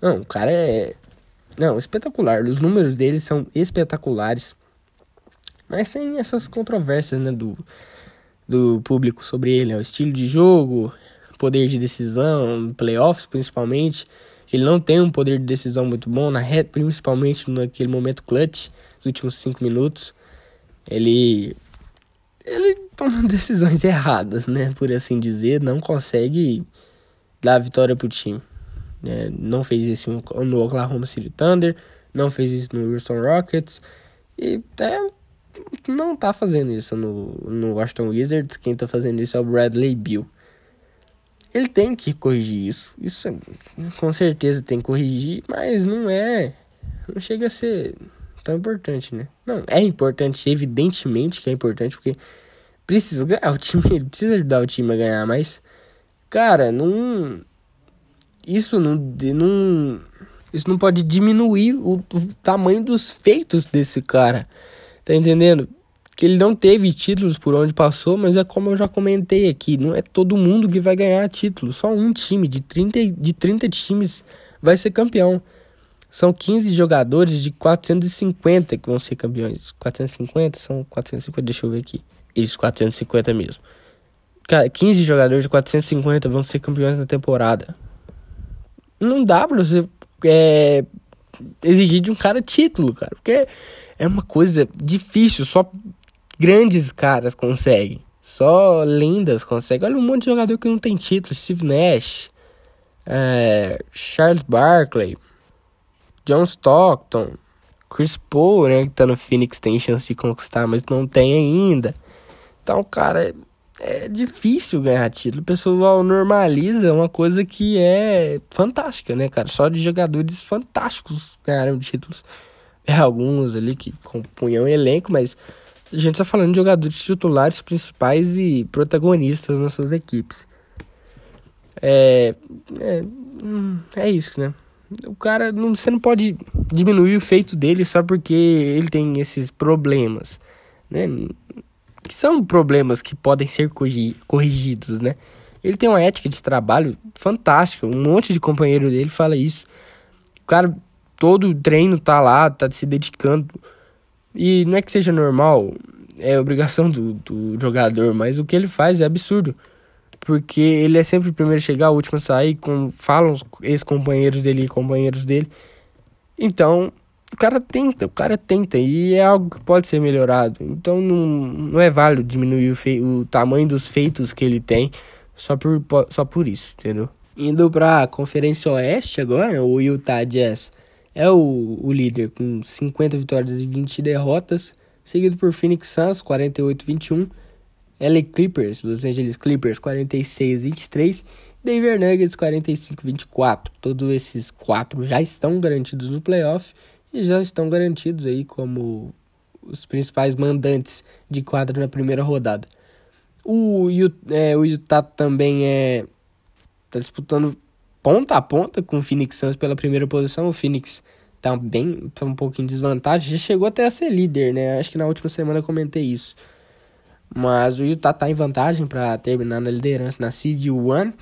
Não, o cara é. Não, espetacular. Os números dele são espetaculares. Mas tem essas controvérsias, né, do, do público sobre ele, né? O estilo de jogo, poder de decisão, playoffs principalmente. Ele não tem um poder de decisão muito bom, na reta, principalmente naquele momento clutch, nos últimos cinco minutos. Ele ele toma *laughs* decisões erradas, né, por assim dizer, não consegue dar a vitória pro time. É, não fez isso no Oklahoma City Thunder, não fez isso no Houston Rockets e até não tá fazendo isso no, no Washington Wizards. Quem tá fazendo isso é o Bradley Bill. Ele tem que corrigir isso. Isso é, com certeza tem que corrigir, mas não é. Não chega a ser tão importante, né? Não, é importante, evidentemente que é importante, porque precisa ganhar o time, ele precisa ajudar o time a ganhar, mas, cara, não. Isso não. não Isso não pode diminuir o, o tamanho dos feitos desse cara. Tá entendendo? Que ele não teve títulos por onde passou, mas é como eu já comentei aqui, não é todo mundo que vai ganhar título. Só um time de 30, de 30 times vai ser campeão. São 15 jogadores de 450 que vão ser campeões. 450? São 450, deixa eu ver aqui. Isso, 450 mesmo. 15 jogadores de 450 vão ser campeões na temporada. Não dá pra você é, exigir de um cara título, cara. Porque é uma coisa difícil, só grandes caras conseguem. Só lendas conseguem. Olha um monte de jogador que não tem título. Steve Nash, é, Charles Barkley, John Stockton, Chris Paul, né, que tá no Phoenix, tem chance de conquistar, mas não tem ainda. Então, cara, é difícil ganhar título. O pessoal normaliza uma coisa que é fantástica, né, cara? Só de jogadores fantásticos ganharam títulos. É alguns ali que compunham elenco, mas a gente tá falando de jogadores titulares principais e protagonistas nas suas equipes. É, é, hum, é isso, né? O cara, não, você não pode diminuir o feito dele só porque ele tem esses problemas, né? que são problemas que podem ser corrigidos, né? Ele tem uma ética de trabalho fantástica, um monte de companheiro dele fala isso. O cara, todo treino tá lá, tá se dedicando. E não é que seja normal, é obrigação do, do jogador, mas o que ele faz é absurdo. Porque ele é sempre o primeiro a chegar, o último a sair, com, falam os ex-companheiros dele e companheiros dele. Então, o cara tenta, o cara tenta e é algo que pode ser melhorado. Então não, não é válido diminuir o, fei o tamanho dos feitos que ele tem só por, só por isso, entendeu? Indo pra Conferência Oeste agora, o Utah Jazz é o, o líder com 50 vitórias e 20 derrotas, seguido por Phoenix Suns 48-21, LA Clippers, Los Angeles Clippers 46-23, Denver Nuggets 45-24. Todos esses quatro já estão garantidos no playoff e já estão garantidos aí como os principais mandantes de quadra na primeira rodada. O, é, o Utah também é tá disputando ponta a ponta com o Phoenix Suns pela primeira posição. O Phoenix tá bem, tá um pouquinho em desvantagem, já chegou até a ser líder, né? Acho que na última semana eu comentei isso. Mas o Utah tá em vantagem para terminar na liderança na seed 1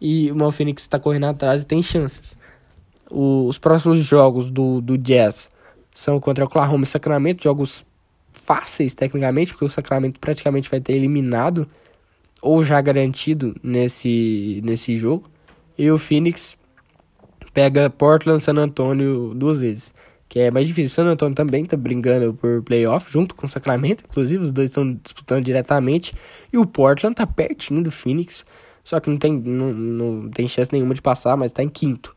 e o Phoenix está correndo atrás e tem chances. O, os próximos jogos do, do Jazz são contra Oklahoma e Sacramento, jogos fáceis tecnicamente, porque o Sacramento praticamente vai ter eliminado ou já garantido nesse, nesse jogo. E o Phoenix pega Portland San Antonio duas vezes, que é mais difícil. San Antonio também tá brincando por playoff, junto com o Sacramento, inclusive os dois estão disputando diretamente. E o Portland tá pertinho do Phoenix, só que não tem, não, não tem chance nenhuma de passar, mas tá em quinto.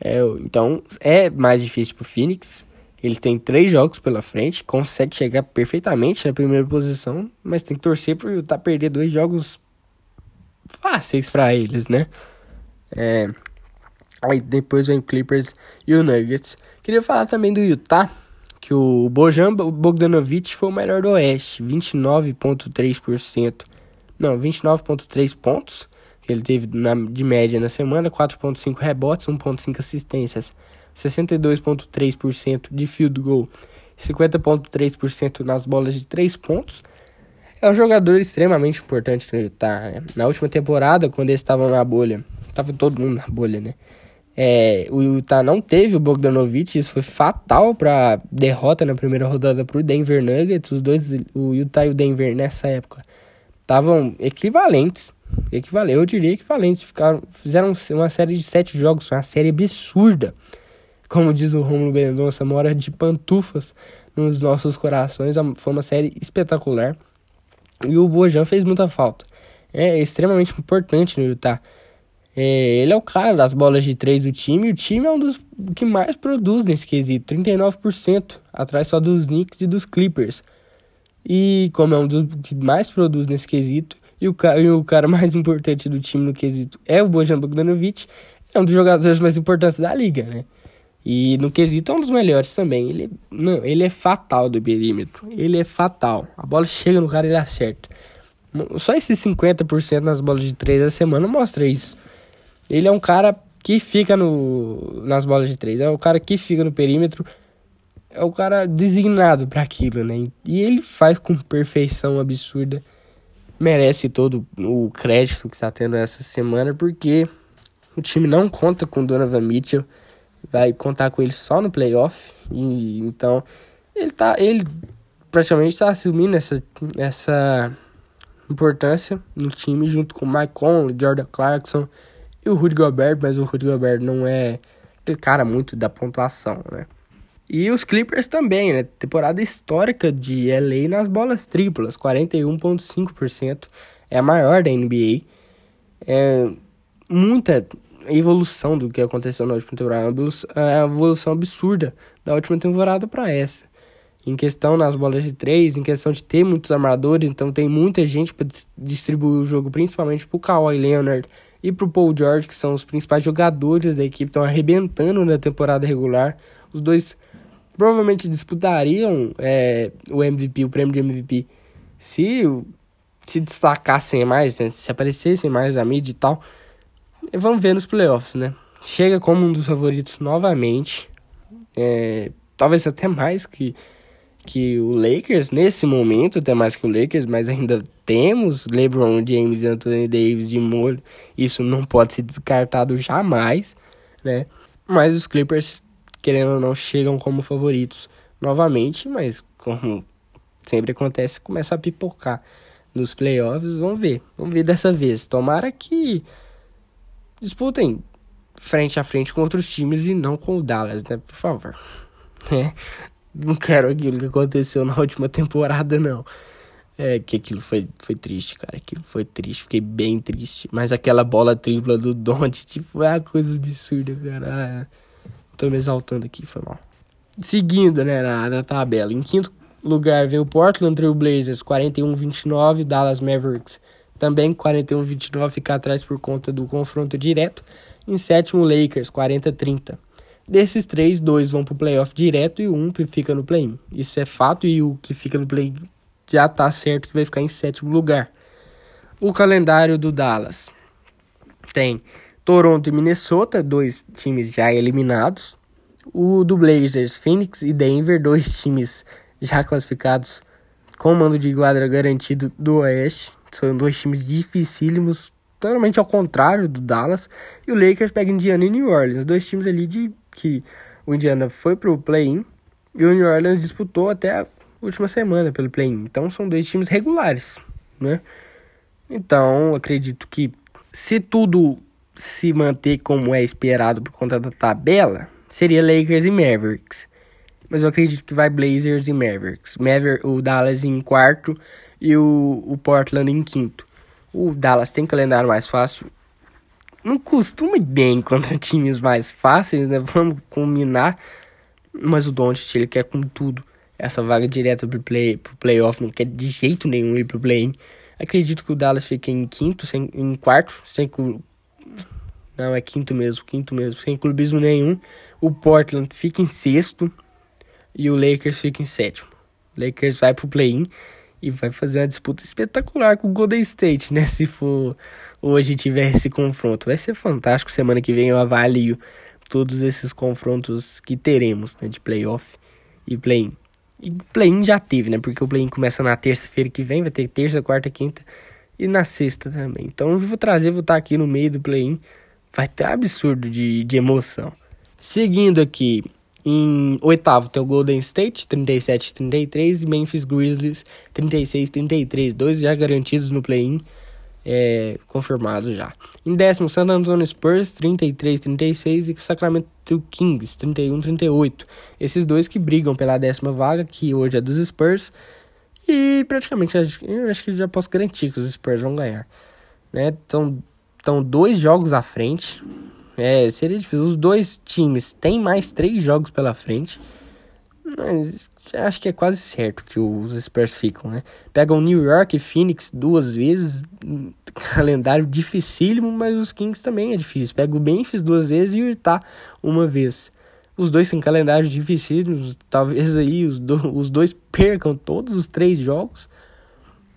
É, então é mais difícil pro Phoenix. Ele tem três jogos pela frente, consegue chegar perfeitamente na primeira posição, mas tem que torcer por Utah perder dois jogos fáceis para eles, né? É, aí depois vem o Clippers e o Nuggets. Queria falar também do Utah, que o Bojan Bogdanovic foi o melhor do Oeste, 29,3%. Não, 29,3 pontos ele teve na, de média na semana 4.5 rebotes, 1.5 assistências, 62.3% de field goal, 50.3% nas bolas de 3 pontos. É um jogador extremamente importante no Utah. Né? Na última temporada, quando eles estavam na bolha, tava todo mundo na bolha, né? É, o Utah não teve o Bogdanovich, isso foi fatal para derrota na primeira rodada para o Denver Nuggets. Os dois, o Utah e o Denver nessa época, estavam equivalentes equivalente, eu diria equivalente. Ficaram, fizeram uma série de sete jogos, uma série absurda. Como diz o Romulo Mendonça, mora de pantufas nos nossos corações. Foi uma série espetacular. E o Bojan fez muita falta. É extremamente importante no Utah. É, ele é o cara das bolas de três do time. E o time é um dos que mais produz nesse quesito. 39%. Atrás só dos Knicks e dos Clippers. E como é um dos que mais produz nesse quesito, e o, cara, e o cara *laughs* mais importante do time no quesito é o Bojan Bogdanovic. É um dos jogadores mais importantes da liga, né? E no quesito é um dos melhores também. Ele, não, ele é fatal do perímetro. Ele é fatal. A bola chega no cara e ele acerta. Só esses 50% nas bolas de 3 da semana mostra isso. Ele é um cara que fica no, nas bolas de três, é o cara que fica no perímetro, é o cara designado para aquilo, né? E ele faz com perfeição absurda. Merece todo o crédito que está tendo essa semana, porque o time não conta com Donovan Mitchell, vai contar com ele só no playoff. E então ele tá, ele praticamente está assumindo essa, essa importância no time junto com Mike Conley, Jordan Clarkson e o Rudy Gobert, mas o Rudy Gobert não é aquele cara muito da pontuação, né? E os Clippers também, né? Temporada histórica de LA nas bolas triplas, 41,5%. É a maior da NBA. É muita evolução do que aconteceu na última temporada. É uma evolução absurda da última temporada para essa. Em questão nas bolas de três, em questão de ter muitos armadores, então tem muita gente para distribuir o jogo, principalmente pro Kawhi Leonard e pro Paul George, que são os principais jogadores da equipe, estão arrebentando na temporada regular. Os dois provavelmente disputariam é, o MVP, o prêmio de MVP, se se destacassem mais, né, se aparecessem mais na mídia e tal. E vamos ver nos playoffs, né? Chega como um dos favoritos novamente. É, talvez até mais que, que o Lakers, nesse momento, até mais que o Lakers, mas ainda temos LeBron James e Anthony Davis de molho. Isso não pode ser descartado jamais, né? Mas os Clippers querendo ou não, chegam como favoritos novamente, mas como sempre acontece, começa a pipocar nos playoffs. Vamos ver, vamos ver dessa vez. Tomara que disputem frente a frente com outros times e não com o Dallas, né? Por favor. *laughs* É, não quero aquilo que aconteceu na *laughs* última temporada, não. É que aquilo foi, foi triste, cara. Aquilo foi triste, fiquei bem triste. Mas aquela bola tripla do Doncic foi uma coisa absurda, cara. Ah, Tô me exaltando aqui, foi mal. Seguindo, né, na, na tabela. Em quinto lugar vem o Portland Trail Blazers, 41-29. Dallas Mavericks também 41-29, fica atrás por conta do confronto direto. Em sétimo, Lakers, 40-30. Desses três, dois vão pro playoff direto e um fica no play-in. Isso é fato e o que fica no play-in já tá certo que vai ficar em sétimo lugar. O calendário do Dallas tem Toronto e Minnesota, dois times já eliminados. O do Blazers, Phoenix e Denver, *laughs* dois times já classificados com mando de quadra garantido do Oeste. São dois times dificílimos, totalmente ao contrário do Dallas. E o Lakers pega Indiana e New Orleans, dois times ali de que o Indiana foi pro play-in e o New Orleans disputou até a última semana pelo play-in. Então são dois times regulares, né? Então, acredito que se tudo se manter como é esperado por conta da tabela, seria Lakers e Mavericks. Mas eu acredito que vai Blazers e Mavericks. Maver o Dallas em quarto e o, o Portland em quinto. O Dallas tem calendário mais fácil. Não costuma ir bem contra times mais fáceis, né? Vamos combinar. Mas o Doncic, ele quer com tudo. Essa vaga direta pro, play, pro playoff, não quer de jeito nenhum ir pro play-in. Acredito que o Dallas fique em quinto, sem, em quarto, sem não, é quinto mesmo, quinto mesmo, sem clubismo nenhum. O Portland fica em sexto e o Lakers fica em sétimo. O Lakers vai pro play-in e vai fazer uma disputa espetacular com o Golden State, né? *laughs* Se for hoje tiver esse confronto. Vai ser fantástico. Semana que vem eu avalio todos esses confrontos que teremos, né? De playoff e play-in. E play-in já teve, né? Porque o play-in começa na terça-feira que vem, vai ter terça, quarta, quinta e na sexta também. Então eu vou trazer, vou estar aqui no meio do play-in vai ter absurdo de, de emoção. Seguindo aqui, em oitavo tem o Golden State, 37-33, e Memphis Grizzlies, 36-33, dois já garantidos no play-in, é, confirmados já. Em décimo, San Antonio Spurs, 33-36, e Sacramento Kings, 31-38. Esses dois que brigam pela décima vaga, que hoje é dos Spurs, e praticamente eu acho que já posso garantir que os Spurs vão ganhar. Né? Então, estão dois jogos à frente. É, seria difícil. Os dois times têm mais três jogos pela frente. Mas acho que é quase certo que os Spurs ficam, né? Pegam New York e Phoenix duas vezes. *laughs* Calendário dificílimo, mas os Kings também é difícil. Pega o Memphis duas vezes e o Utah uma vez. Os dois têm calendários dificílimos. Talvez aí os, do, *laughs* os dois percam todos os três jogos.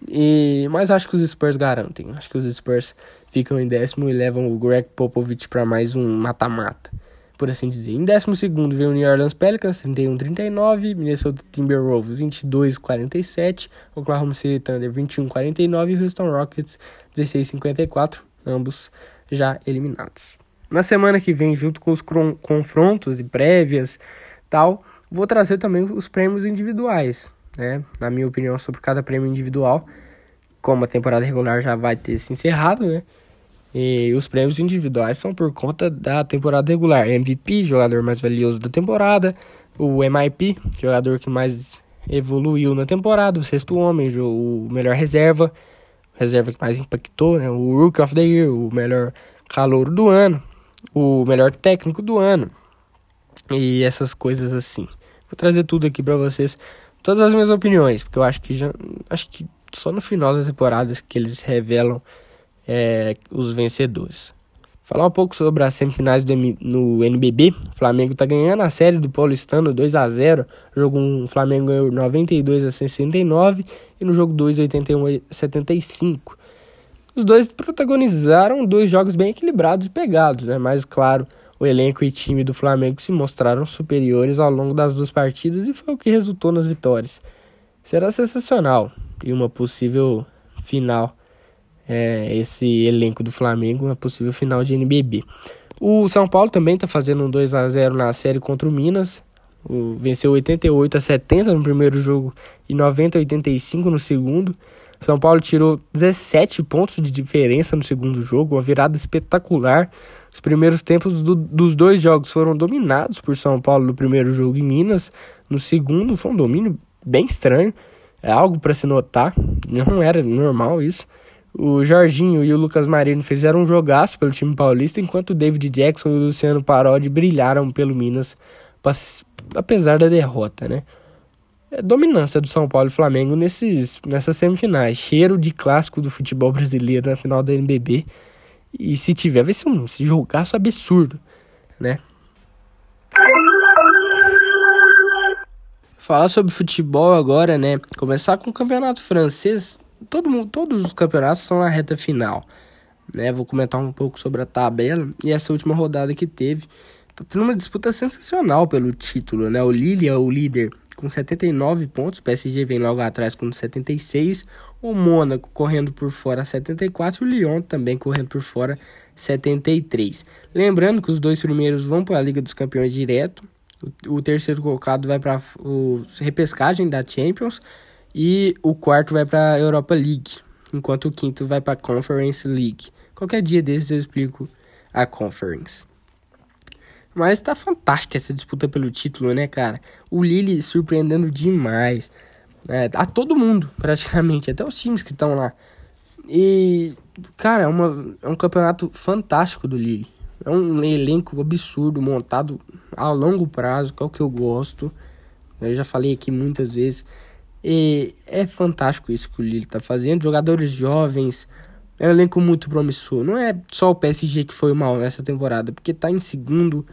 E, mas acho que os Spurs garantem. Acho que os Spurs ficam em décimo e levam o Greg Popovich para mais um mata-mata, por assim dizer. Em décimo segundo vem o New Orleans Pelicans, 31-39, Minnesota Timberwolves, 22-47, Oklahoma City Thunder, 21-49 e Houston Rockets, 16-54, ambos já eliminados. Na semana que vem, junto com os confrontos e prévias tal, vou trazer também os prêmios individuais, né? Na minha opinião, sobre cada prêmio individual, como a temporada regular já vai ter se encerrado, né? E os prêmios individuais são por conta da temporada regular. MVP, jogador mais valioso da temporada. O MIP, jogador que mais evoluiu na temporada. O sexto homem, o melhor reserva. Reserva que mais impactou, né? O Rookie of the Year, o melhor calouro do ano. O melhor técnico do ano. E essas coisas assim. Vou trazer tudo aqui para vocês. Todas as minhas opiniões. Porque eu acho que já. Acho que só no final das temporadas que eles revelam é, os vencedores. Falar um pouco sobre as semifinais do, no NBB. O Flamengo está ganhando a série do Paulistano 2 a 0 Jogo 1, o Flamengo ganhou 92 a 69 e no jogo 2, 81 a 75. Os dois protagonizaram dois jogos bem equilibrados e pegados, né? Mas claro, o elenco e time do Flamengo se mostraram superiores ao longo das duas partidas e foi o que resultou nas vitórias. Será sensacional e uma possível final é, esse elenco do Flamengo, uma possível final de NBB. O São Paulo também está fazendo um 2 a 0 na série contra o Minas. O, venceu 88 a 70 no primeiro jogo e 90 a 85 no segundo. São Paulo tirou 17 pontos de diferença no segundo jogo, uma virada espetacular. Os primeiros tempos do, dos dois jogos foram dominados por São Paulo no primeiro jogo em Minas. No segundo foi um domínio bem estranho, é algo para se notar, não era normal isso. O Jorginho e o Lucas Marino fizeram um jogaço pelo time paulista, enquanto o David Jackson e o Luciano Parodi brilharam pelo Minas, apesar da derrota, né? É dominância do São Paulo e Flamengo nesses, nessas semifinais. Cheiro de clássico do futebol brasileiro na final da NBB. E se tiver, vai ser um jogaço absurdo, né? Falar sobre futebol agora, né? Começar com o campeonato francês todo mundo, todos os campeonatos estão na reta final. Né? Vou comentar um pouco sobre a tabela e essa última rodada que teve. Tá tendo uma disputa sensacional pelo título, né? O Lille é o líder com 79 pontos, o PSG vem logo atrás com 76, o Mônaco correndo por fora 74 e o Lyon também correndo por fora 73. Lembrando que os dois primeiros vão para a Liga dos Campeões direto, o, o terceiro colocado vai para a repescagem da Champions, e o quarto vai para a Europa League, enquanto o quinto vai para a Conference League. Qualquer dia desses eu explico a Conference. Mas tá fantástica essa disputa pelo título, né, cara? O Lille surpreendendo demais. É, a todo mundo, *laughs* praticamente, até os times que estão lá. E, cara, é, uma, é um campeonato fantástico do Lille. É um elenco absurdo, montado a longo prazo, que é o que eu gosto. Eu já falei aqui muitas vezes. E é fantástico isso que o Lille está fazendo. Jogadores jovens, é um elenco muito promissor. Não é só o PSG que foi mal nessa temporada, porque está em segundo.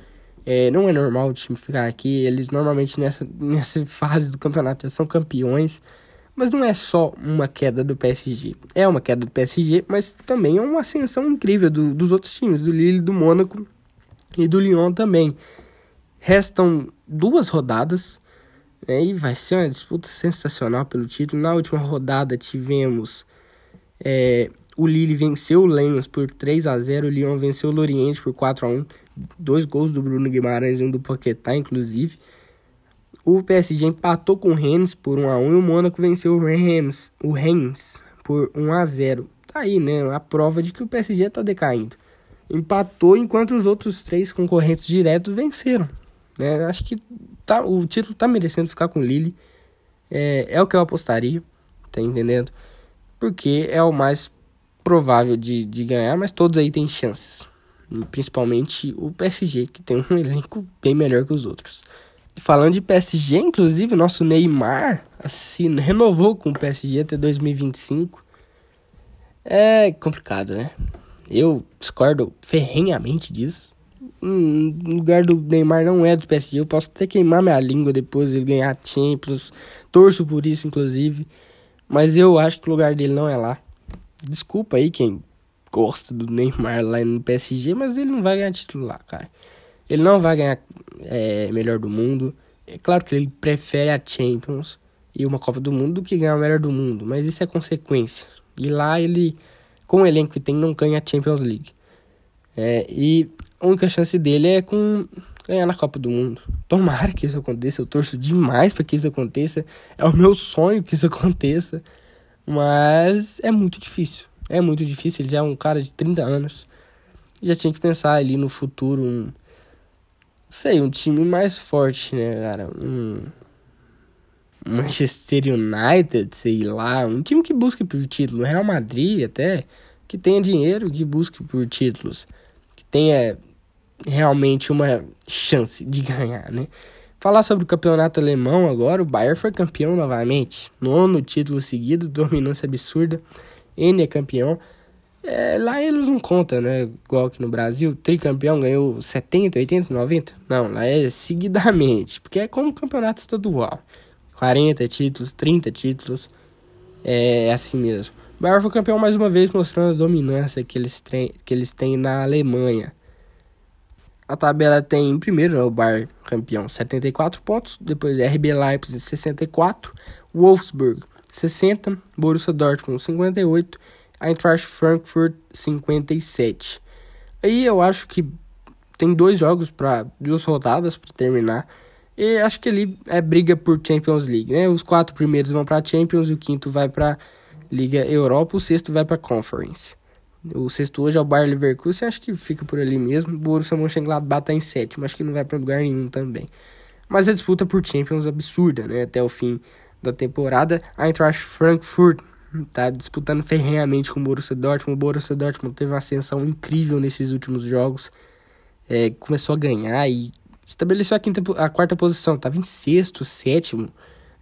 É, não é normal o time ficar aqui. Eles normalmente nessa, *laughs* nessa fase do campeonato já são campeões. Mas não é só uma queda do PSG. É uma queda do PSG, mas também é uma ascensão incrível do, dos outros times, do Lille, do Mônaco e do Lyon também. Restam duas rodadas? E vai ser uma disputa sensacional pelo título. Na última rodada tivemos é, o Lille venceu o Lens por 3 a 0 o Lyon venceu o Lorient por 4 a 1 Dois gols do Bruno Guimarães e um do Paquetá, inclusive. O PSG empatou com o Rennes por 1 a 1 e o Mônaco venceu o Reims, o Reims por 1 a 0 Tá aí, né? A prova de que o PSG tá decaindo. Empatou enquanto os outros três concorrentes diretos venceram. Né? Acho que tá, o título tá merecendo ficar com Lille. É, é o que eu apostaria, tá entendendo? Porque é o mais provável de, de ganhar, mas todos aí têm chances. Principalmente o PSG, que tem um *laughs* elenco bem melhor que os outros. Falando de PSG, inclusive, nosso Neymar assim, renovou com o PSG até 2025. É complicado, né? Eu discordo ferrenhamente disso no lugar do Neymar não é do PSG. Eu posso até queimar minha língua depois de ele ganhar Champions. Torço por isso, inclusive. Mas eu acho que o lugar dele não é lá. Desculpa aí quem gosta do Neymar lá no PSG, mas ele não vai ganhar título lá, cara. Ele não vai ganhar é, melhor do mundo. É claro que ele prefere a Champions e uma Copa do Mundo do que ganhar o melhor do mundo, mas isso é consequência. E lá ele, com o elenco que tem, não ganha a Champions League. É, e a única chance dele é com ganhar na Copa do Mundo. Tomara que isso aconteça, eu torço demais para que isso aconteça. É o meu sonho que isso *laughs* aconteça. Mas é muito difícil. É muito difícil, ele já é um cara de 30 anos. Já tinha que pensar ali no futuro um sei, um time mais forte, né, cara? Um Manchester United, sei lá, um time que busque por título, Real Madrid até, que tenha dinheiro, que busque por títulos, que tenha realmente uma chance de *laughs* ganhar, né? Falar sobre o campeonato alemão agora, o Bayern foi campeão novamente, nono título seguido, dominância absurda, N é campeão. É, lá eles não contam, né? Igual aqui no Brasil, tricampeão ganhou 70, 80, 90. Não, lá é seguidamente, porque é como campeonato estadual. 40 títulos, 30 títulos, é assim mesmo. O Bayern foi campeão mais uma vez, mostrando a dominância que eles, que eles têm na Alemanha. A tabela tem, primeiro, né, o Bayern campeão, 74 pontos, depois RB Leipzig, 64, Wolfsburg, 60, Borussia Dortmund, 58, Eintracht Frankfurt 57. Aí eu acho que tem dois jogos para duas rodadas para terminar. E acho que ele é briga por Champions League, né? Os quatro primeiros vão para Champions, o quinto vai para Liga Europa, o sexto vai para Conference. O sexto hoje é o Bayer Leverkusen, acho que fica por ali mesmo. O Borussia Mönchengladbach tá em sétimo, acho que não vai para lugar nenhum também. Mas a disputa por Champions é absurda, né? Até o fim da temporada. Eintracht Frankfurt tá disputando ferrenhamente com o Borussia Dortmund. O Borussia Dortmund teve uma ascensão incrível nesses últimos jogos. É, começou a ganhar e estabeleceu a, quinta, a quarta posição. Tava em sexto, sétimo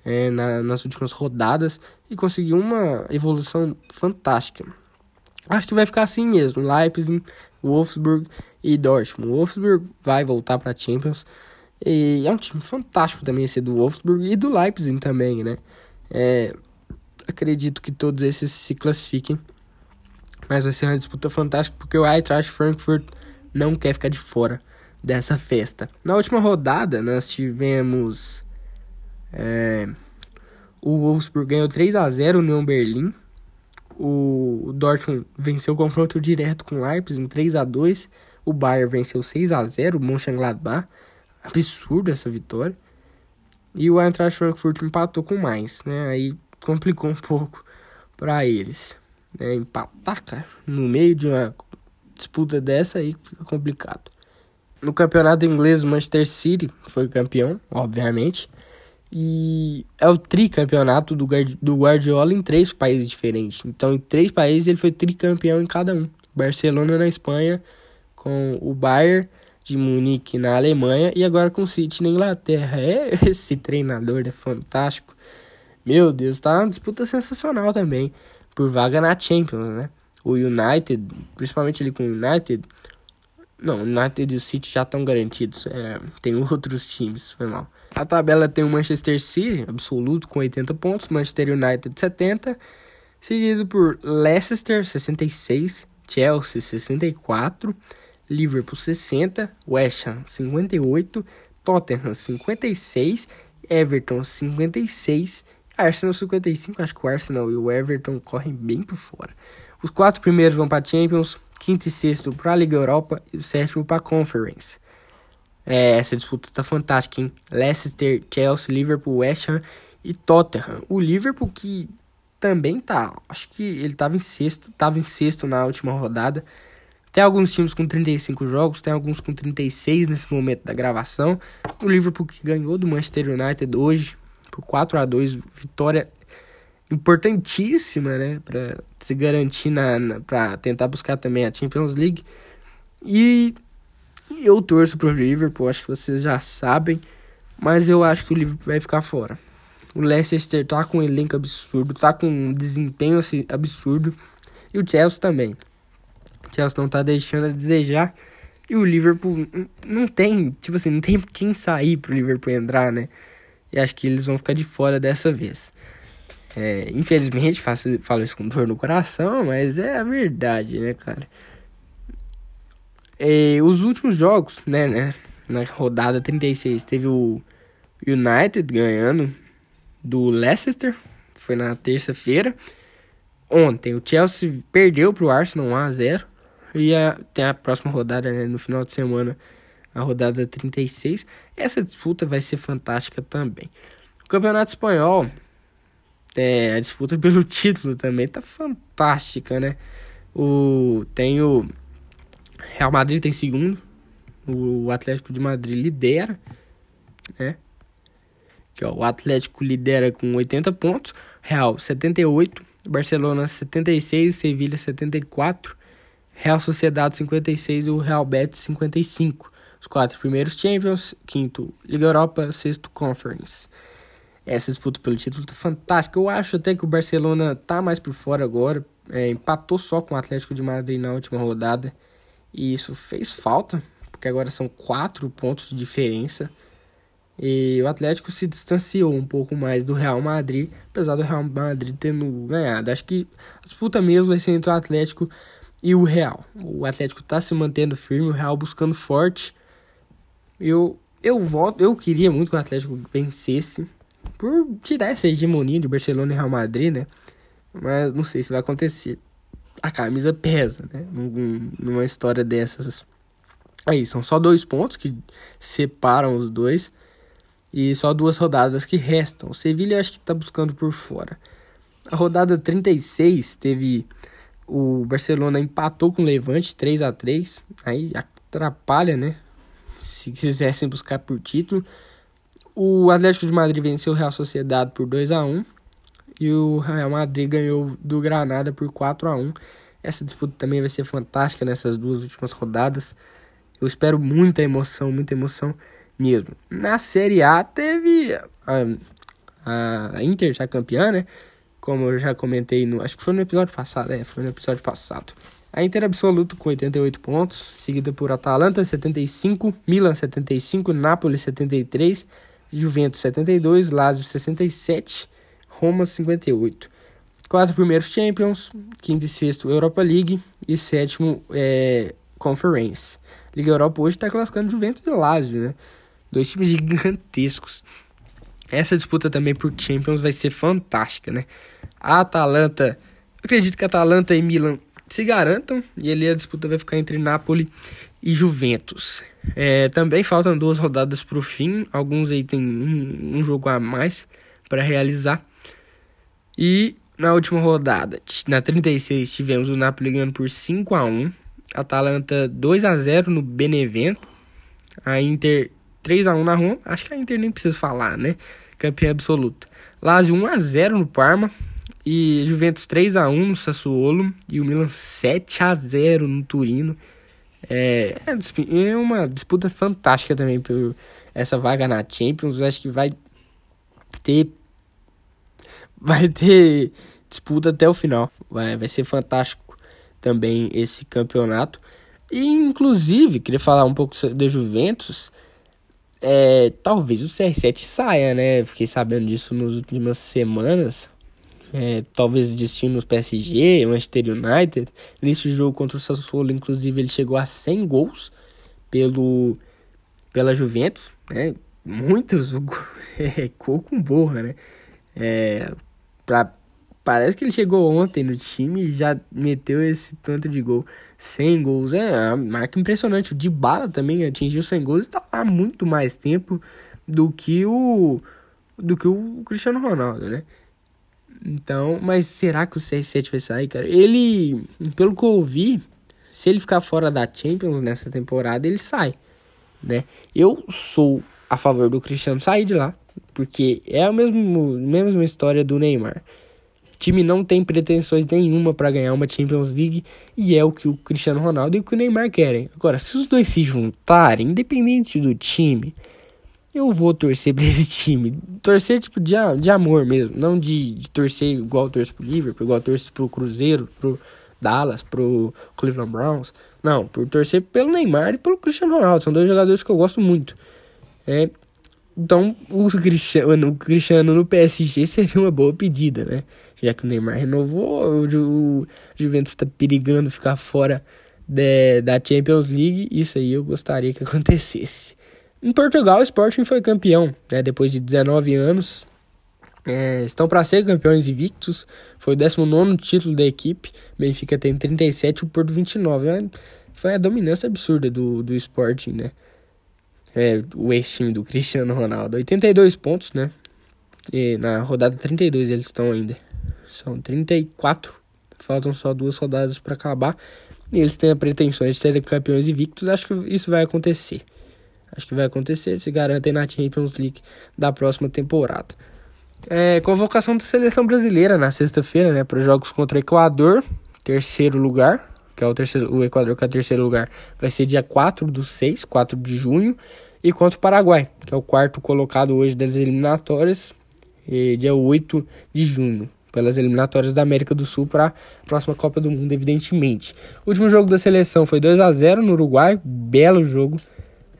é, na, nas últimas rodadas e conseguiu uma evolução fantástica. Acho que vai ficar assim mesmo. Leipzig, Wolfsburg e Dortmund. O Wolfsburg vai voltar para Champions. E é um time fantástico também esse do Wolfsburg e do Leipzig também, né? É, acredito que todos esses se classifiquem. Mas vai ser uma disputa fantástica porque o Eintracht Frankfurt não quer ficar de fora dessa festa. Na última rodada, nós tivemos. É, o Wolfsburg ganhou 3 a 0 no Berlim. O Dortmund venceu o confronto direto com o Leipzig em 3 a 2 O Bayern venceu 6 a 0 o Mönchengladbach. Absurdo essa vitória. E o Eintracht Frankfurt empatou com mais, né? Aí complicou um pouco para eles. Né? Empatar, cara, no meio de uma disputa dessa aí fica complicado. No campeonato inglês, o Manchester City foi campeão, obviamente. E é o tricampeonato do, do Guardiola em três países diferentes. Então, em três países, ele foi tricampeão em cada um. Barcelona na Espanha, com o Bayern de Munique na Alemanha e agora com o City na Inglaterra. *laughs* É, esse treinador é fantástico. Meu Deus, tá uma disputa sensacional também por vaga na Champions, né? O United, principalmente ali com o United, não, o United e o City já estão garantidos. É, tem outros times, foi mal. A tabela tem o Manchester City, absoluto, com 80 pontos. Manchester United, 70. Seguido por Leicester, 66. Chelsea, 64. Liverpool, 60. West Ham, 58. Tottenham, 56. Everton, 56. Arsenal 55, acho que o Arsenal e o Everton correm bem por fora. Os quatro primeiros vão para Champions, quinto e sexto para a Liga Europa e o sétimo para a Conference. É, essa disputa tá fantástica, hein? Leicester, Chelsea, Liverpool, West Ham e Tottenham. O Liverpool que também tá, acho que ele tava em sexto, tava em sexto na última rodada. Tem alguns times com 35 jogos, tem alguns com 36 nesse momento da gravação. O Liverpool que ganhou do Manchester United hoje, por 4 a 2 vitória importantíssima, né, para se garantir na, na para tentar buscar também a Champions League. E eu torço pro Liverpool, acho que vocês já sabem, mas eu acho que o Liverpool vai ficar fora. O Leicester tá com um elenco absurdo, tá com um desempenho assim, absurdo, e o Chelsea também. O Chelsea não tá deixando a desejar. E o Liverpool não tem, tipo assim, não tem quem sair pro Liverpool entrar, né? E acho que eles vão ficar de fora dessa vez. É, infelizmente, faço, falo isso com dor no coração, mas é a verdade, né, cara? É, os últimos jogos, né, né, na rodada 36, teve o United ganhando do Leicester, foi na terça-feira. Ontem, o Chelsea perdeu pro Arsenal 1x0. E a, tem a próxima rodada, né, no final de semana, a rodada 36. Essa disputa vai ser fantástica também. O Campeonato Espanhol, é, a disputa *laughs* pelo título também tá fantástica, né? O, tem o Real Madrid tem segundo, o Atlético de Madrid lidera, né? Que, ó, o Atlético lidera com 80 pontos, Real 78, Barcelona 76, Sevilha 74, Real Sociedade 56 e o Real Betis 55. Os quatro primeiros Champions, quinto Liga Europa, sexto Conference. Essa disputa pelo título tá fantástica. Eu acho até que o Barcelona tá mais por fora agora. É, empatou só com o Atlético de Madrid na última rodada. E isso fez falta, porque agora são quatro pontos de diferença. E o Atlético se distanciou um pouco mais do Real Madrid, apesar do Real Madrid tendo ganhado. Acho que a disputa mesmo vai ser entre o Atlético e o Real. O Atlético está se mantendo firme, o Real buscando forte. Eu eu voto, eu queria muito que o Atlético vencesse por tirar essa hegemonia de Barcelona e Real Madrid, né? Mas não sei se vai acontecer. A camisa pesa, né? Numa história dessas. Aí, são só dois pontos que separam os dois. E só duas rodadas que restam. O Sevilha acho que está buscando por fora. A rodada 36 teve o Barcelona empatou com o Levante 3 a 3 Aí atrapalha, né? Se quisessem buscar por título. O Atlético de Madrid venceu o Real Sociedade por 2 a 1 E o Real Madrid ganhou do Granada por 4 a 1 Essa disputa também vai ser fantástica nessas duas últimas rodadas. Eu espero muita emoção, muita emoção mesmo. Na Série A teve a, a Inter já campeã, né? Como eu já comentei no. Acho que foi no episódio passado. É, foi no episódio passado. A Inter absoluto com 88 pontos, seguida por Atalanta 75, Milan 75, Napoli 73, Juventus 72, Lazio 67, Roma 58. Quatro primeiros Champions, quinto e sexto Europa League e sétimo é, Conference. Liga Europa hoje está classificando Juventus e Lazio, né? Dois times *laughs* gigantescos. Essa disputa também por Champions vai ser fantástica, né? A Atalanta, acredito que a Atalanta e Milan se garantam e ali a disputa vai ficar entre Napoli e Juventus. É, também faltam duas rodadas para o fim, alguns aí tem um, um jogo a mais para realizar. E na última rodada, na 36, tivemos o Napoli ganhando por 5 a 1 Atalanta 2 a 0 no Benevento. A Inter 3 a 1 na Roma. Acho que a Inter nem precisa falar, né? Campeã absoluta. Lazio 1 a 0 no Parma. E Juventus 3 a 1 no Sassuolo. E o Milan 7 a 0 no Turino. É, é uma disputa fantástica também por essa vaga na Champions. Acho que vai ter. Vai ter disputa até o final. Vai, vai ser fantástico também esse campeonato. E, inclusive, queria falar um pouco da Juventus é, talvez o CR7 saia, né? Fiquei sabendo disso nas últimas semanas. É, talvez destino PSG, Manchester United. Nesse jogo contra o Sassuolo, inclusive, ele chegou a 100 gols pelo, pela Juventus, né? Muitos, *laughs* é, com borra, né? É, pra Parece que ele chegou ontem no time e já meteu esse tanto de gol. 100 gols, é uma marca impressionante. O Dybala também atingiu 100 gols e tá lá muito mais tempo do que o do que o Cristiano Ronaldo, né? Então, mas será que o CR7 vai sair, cara? Ele, pelo que eu ouvi, se ele ficar fora da Champions nessa temporada, ele sai, né? Eu sou a favor do Cristiano sair de lá, porque é a mesma, mesma história do Neymar time não tem pretensões nenhuma para ganhar uma Champions League e é o que o Cristiano Ronaldo e o que o Neymar querem. Agora, se os dois se juntarem, independente do time, eu vou torcer pra *laughs* esse time. Torcer tipo de, de amor mesmo, não de, de torcer igual torço pro Liverpool, igual torço pro Cruzeiro, pro Dallas, pro Cleveland Browns. Não, por torcer pelo Neymar e pelo Cristiano Ronaldo. São dois jogadores que eu gosto muito. É, Então, o Cristiano, o Cristiano no PSG seria uma boa pedida, né? Já que o Neymar renovou, o, Juventus está perigando ficar fora de, da Champions League. Isso aí eu gostaria que *laughs* acontecesse. Em Portugal, o Sporting foi campeão, né? Depois de 19 anos. É, estão para ser campeões invictos. Foi o 19 título da equipe. Benfica tem 37 e o Porto 29. É, foi a dominância absurda do, do Sporting, né? É, o ex-time do Cristiano Ronaldo. 82 pontos, né? E na rodada 32 eles estão ainda. São 34. Faltam só duas rodadas para acabar. E eles têm a pretensões de serem campeões invictos. Acho que isso vai acontecer. Acho que vai acontecer. Se garantem na Champions League da próxima temporada. É, convocação da seleção brasileira na sexta-feira, né? Para os jogos contra o Equador, terceiro lugar. Que é o, terceiro, o Equador, que é o terceiro lugar. Vai ser dia 4 do 6, 4 de junho. E contra o Paraguai, que é o quarto colocado hoje das eliminatórias. Dia 8 de junho pelas eliminatórias da América do Sul para a próxima Copa do Mundo, evidentemente. O último jogo da seleção foi 2 a 0 no Uruguai, belo jogo,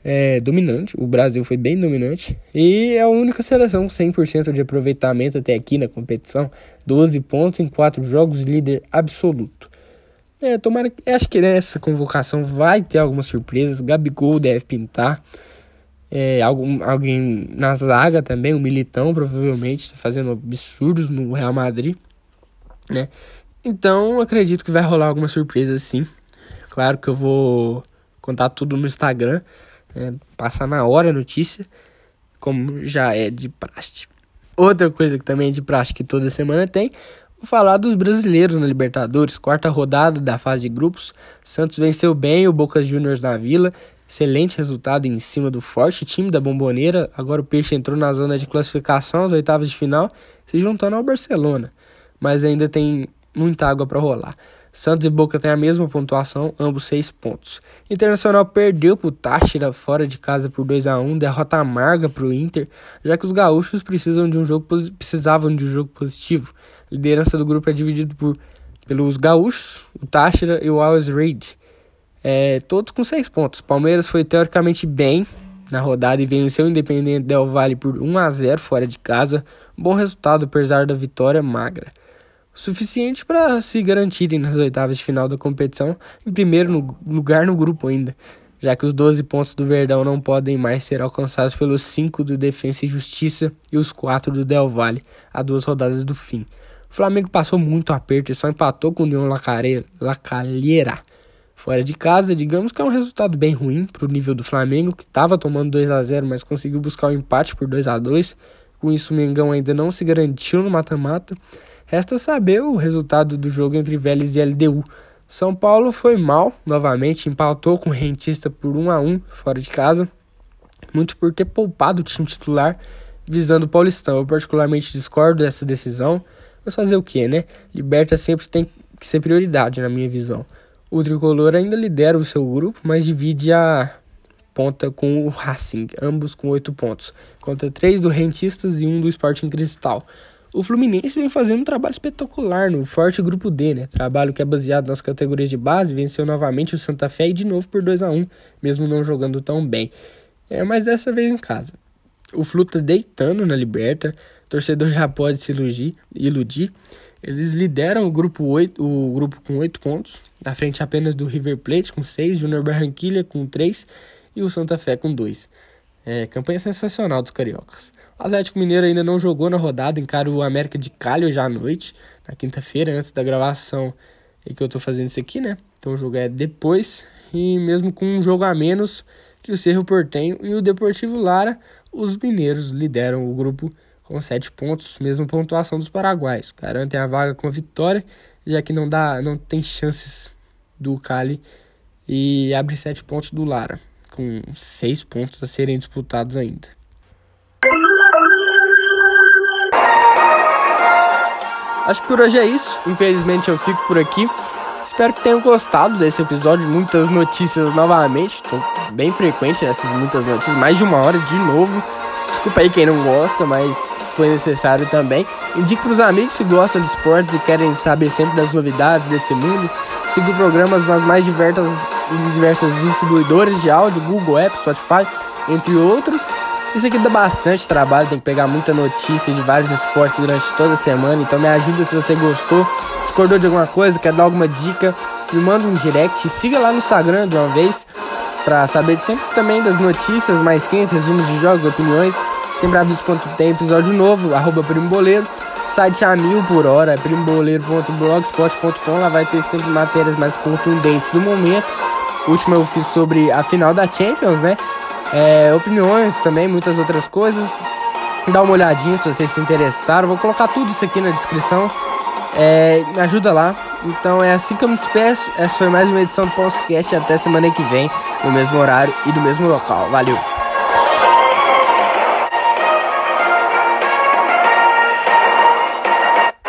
é, dominante. O Brasil foi bem dominante e é a única seleção com 100% de aproveitamento até aqui na competição, 12 pontos em 4 jogos, líder absoluto. É, tomara, acho que nessa convocação vai ter algumas surpresas. Gabigol deve pintar é, algum, alguém na zaga também, o Militão provavelmente, tá fazendo absurdos no Real Madrid, né? Então acredito que vai rolar alguma surpresa sim. Claro que eu vou contar tudo no Instagram, né? passar na hora a notícia, como já é de praxe. Outra coisa que também é de praxe que toda semana tem, vou falar dos brasileiros na Libertadores, quarta rodada da fase de grupos. Santos venceu bem o Boca Juniors na Vila, Excelente resultado em cima do forte time da Bomboneira. Agora o Peixe entrou na zona de classificação às oitavas de final, se juntando ao Barcelona. Mas ainda tem muita água para rolar. Santos e Boca têm a mesma pontuação, ambos 6 pontos. Internacional perdeu para o Táchira fora de casa por 2 a 1 derrota amarga para o Inter, já que os gaúchos precisam de um jogo, precisavam de um jogo positivo. Liderança do grupo é dividido por, pelos gaúchos, o Táchira e o Always Raid. É, todos com seis pontos. Palmeiras foi teoricamente bem na rodada e venceu o Independente Del Valle por 1 a 0 fora de casa. Bom resultado apesar da vitória magra. Suficiente para se garantirem nas oitavas de final da competição, em primeiro no lugar no grupo ainda, já que os 12 pontos do Verdão não podem mais ser alcançados pelos 5 do Defensa e Justiça e os 4 do Del Valle, a duas rodadas do fim. O Flamengo passou muito aperto e só empatou com o União Lacalheira Fora de casa, digamos que é um resultado bem ruim para o nível do Flamengo, que estava tomando 2 a 0 mas conseguiu buscar o um empate por 2 a 2 Com isso, o Mengão ainda não se garantiu no mata-mata. Resta saber o resultado do jogo entre Vélez e LDU. São Paulo foi mal, novamente, empatou com o Rentista por 1 a 1 fora de casa, muito por ter poupado o time titular visando o Paulistão. Eu particularmente discordo dessa decisão, mas fazer o que, né? Liberta sempre tem que ser prioridade, na minha visão. O tricolor ainda lidera o seu grupo, mas divide a ponta com o Racing, ambos com oito pontos, contra três do Rentistas e um do Sporting Cristal. O Fluminense vem fazendo um trabalho espetacular no forte grupo D, né? Trabalho que é baseado nas categorias de base, venceu novamente o Santa Fé e de novo por 2 a 1 mesmo não jogando tão bem. É, mas dessa vez em casa. O Flu tá deitando na Liberta, o torcedor já pode se iludir. iludir. Eles lideram o grupo, 8, o grupo com 8 pontos, na frente apenas do River Plate com 6, Júnior Barranquilha com 3 e o Santa Fé com 2. É, campanha sensacional dos cariocas. O Atlético Mineiro ainda não jogou na rodada, encara o América de Cali já à noite, na quinta-feira, antes da gravação e que eu tô fazendo isso aqui, né? Então o jogo é depois, e mesmo com um jogo a menos que o Cerro Portenho e o Deportivo Lara, os mineiros lideram o grupo com 7 pontos, mesma pontuação dos paraguaios. Garantem a vaga com a vitória já que não dá, não tem chances do Cali e abre sete pontos do Lara, com seis pontos a serem disputados ainda. Acho que por hoje é isso. Infelizmente eu fico por aqui. Espero que tenham gostado desse episódio. Muitas notícias novamente. Estou bem frequente nessas muitas notícias. Mais de uma hora de novo. Desculpa aí quem não gosta, mas foi necessário também. Indique para os amigos que gostam de esportes e querem saber sempre das novidades desse mundo. Siga programas nas mais diversas, diversas distribuidores de áudio, Google, Apps, Spotify, entre outros. Isso aqui dá bastante trabalho, tem que pegar muita notícia de vários esportes durante toda a semana. Então me ajuda se você gostou, discordou de alguma coisa, quer dar alguma dica, me manda um direct. Siga lá no Instagram de uma vez para saber sempre também das notícias mais quentes, resumos de jogos, opiniões. Sempre aviso quando tem episódio novo, arroba Primo Boleiro. Site a mil por hora, primoboleiro.blogspot.com. Lá vai ter sempre matérias mais contundentes do momento. O último eu fiz sobre a final da Champions, né? é, opiniões também, muitas outras coisas. Dá uma olhadinha se vocês se interessaram. Vou colocar tudo isso aqui na descrição. É, me ajuda lá. Então é assim que eu me despeço. Essa foi mais uma edição do podcast. Até semana que vem, no mesmo horário e no mesmo local. Valeu!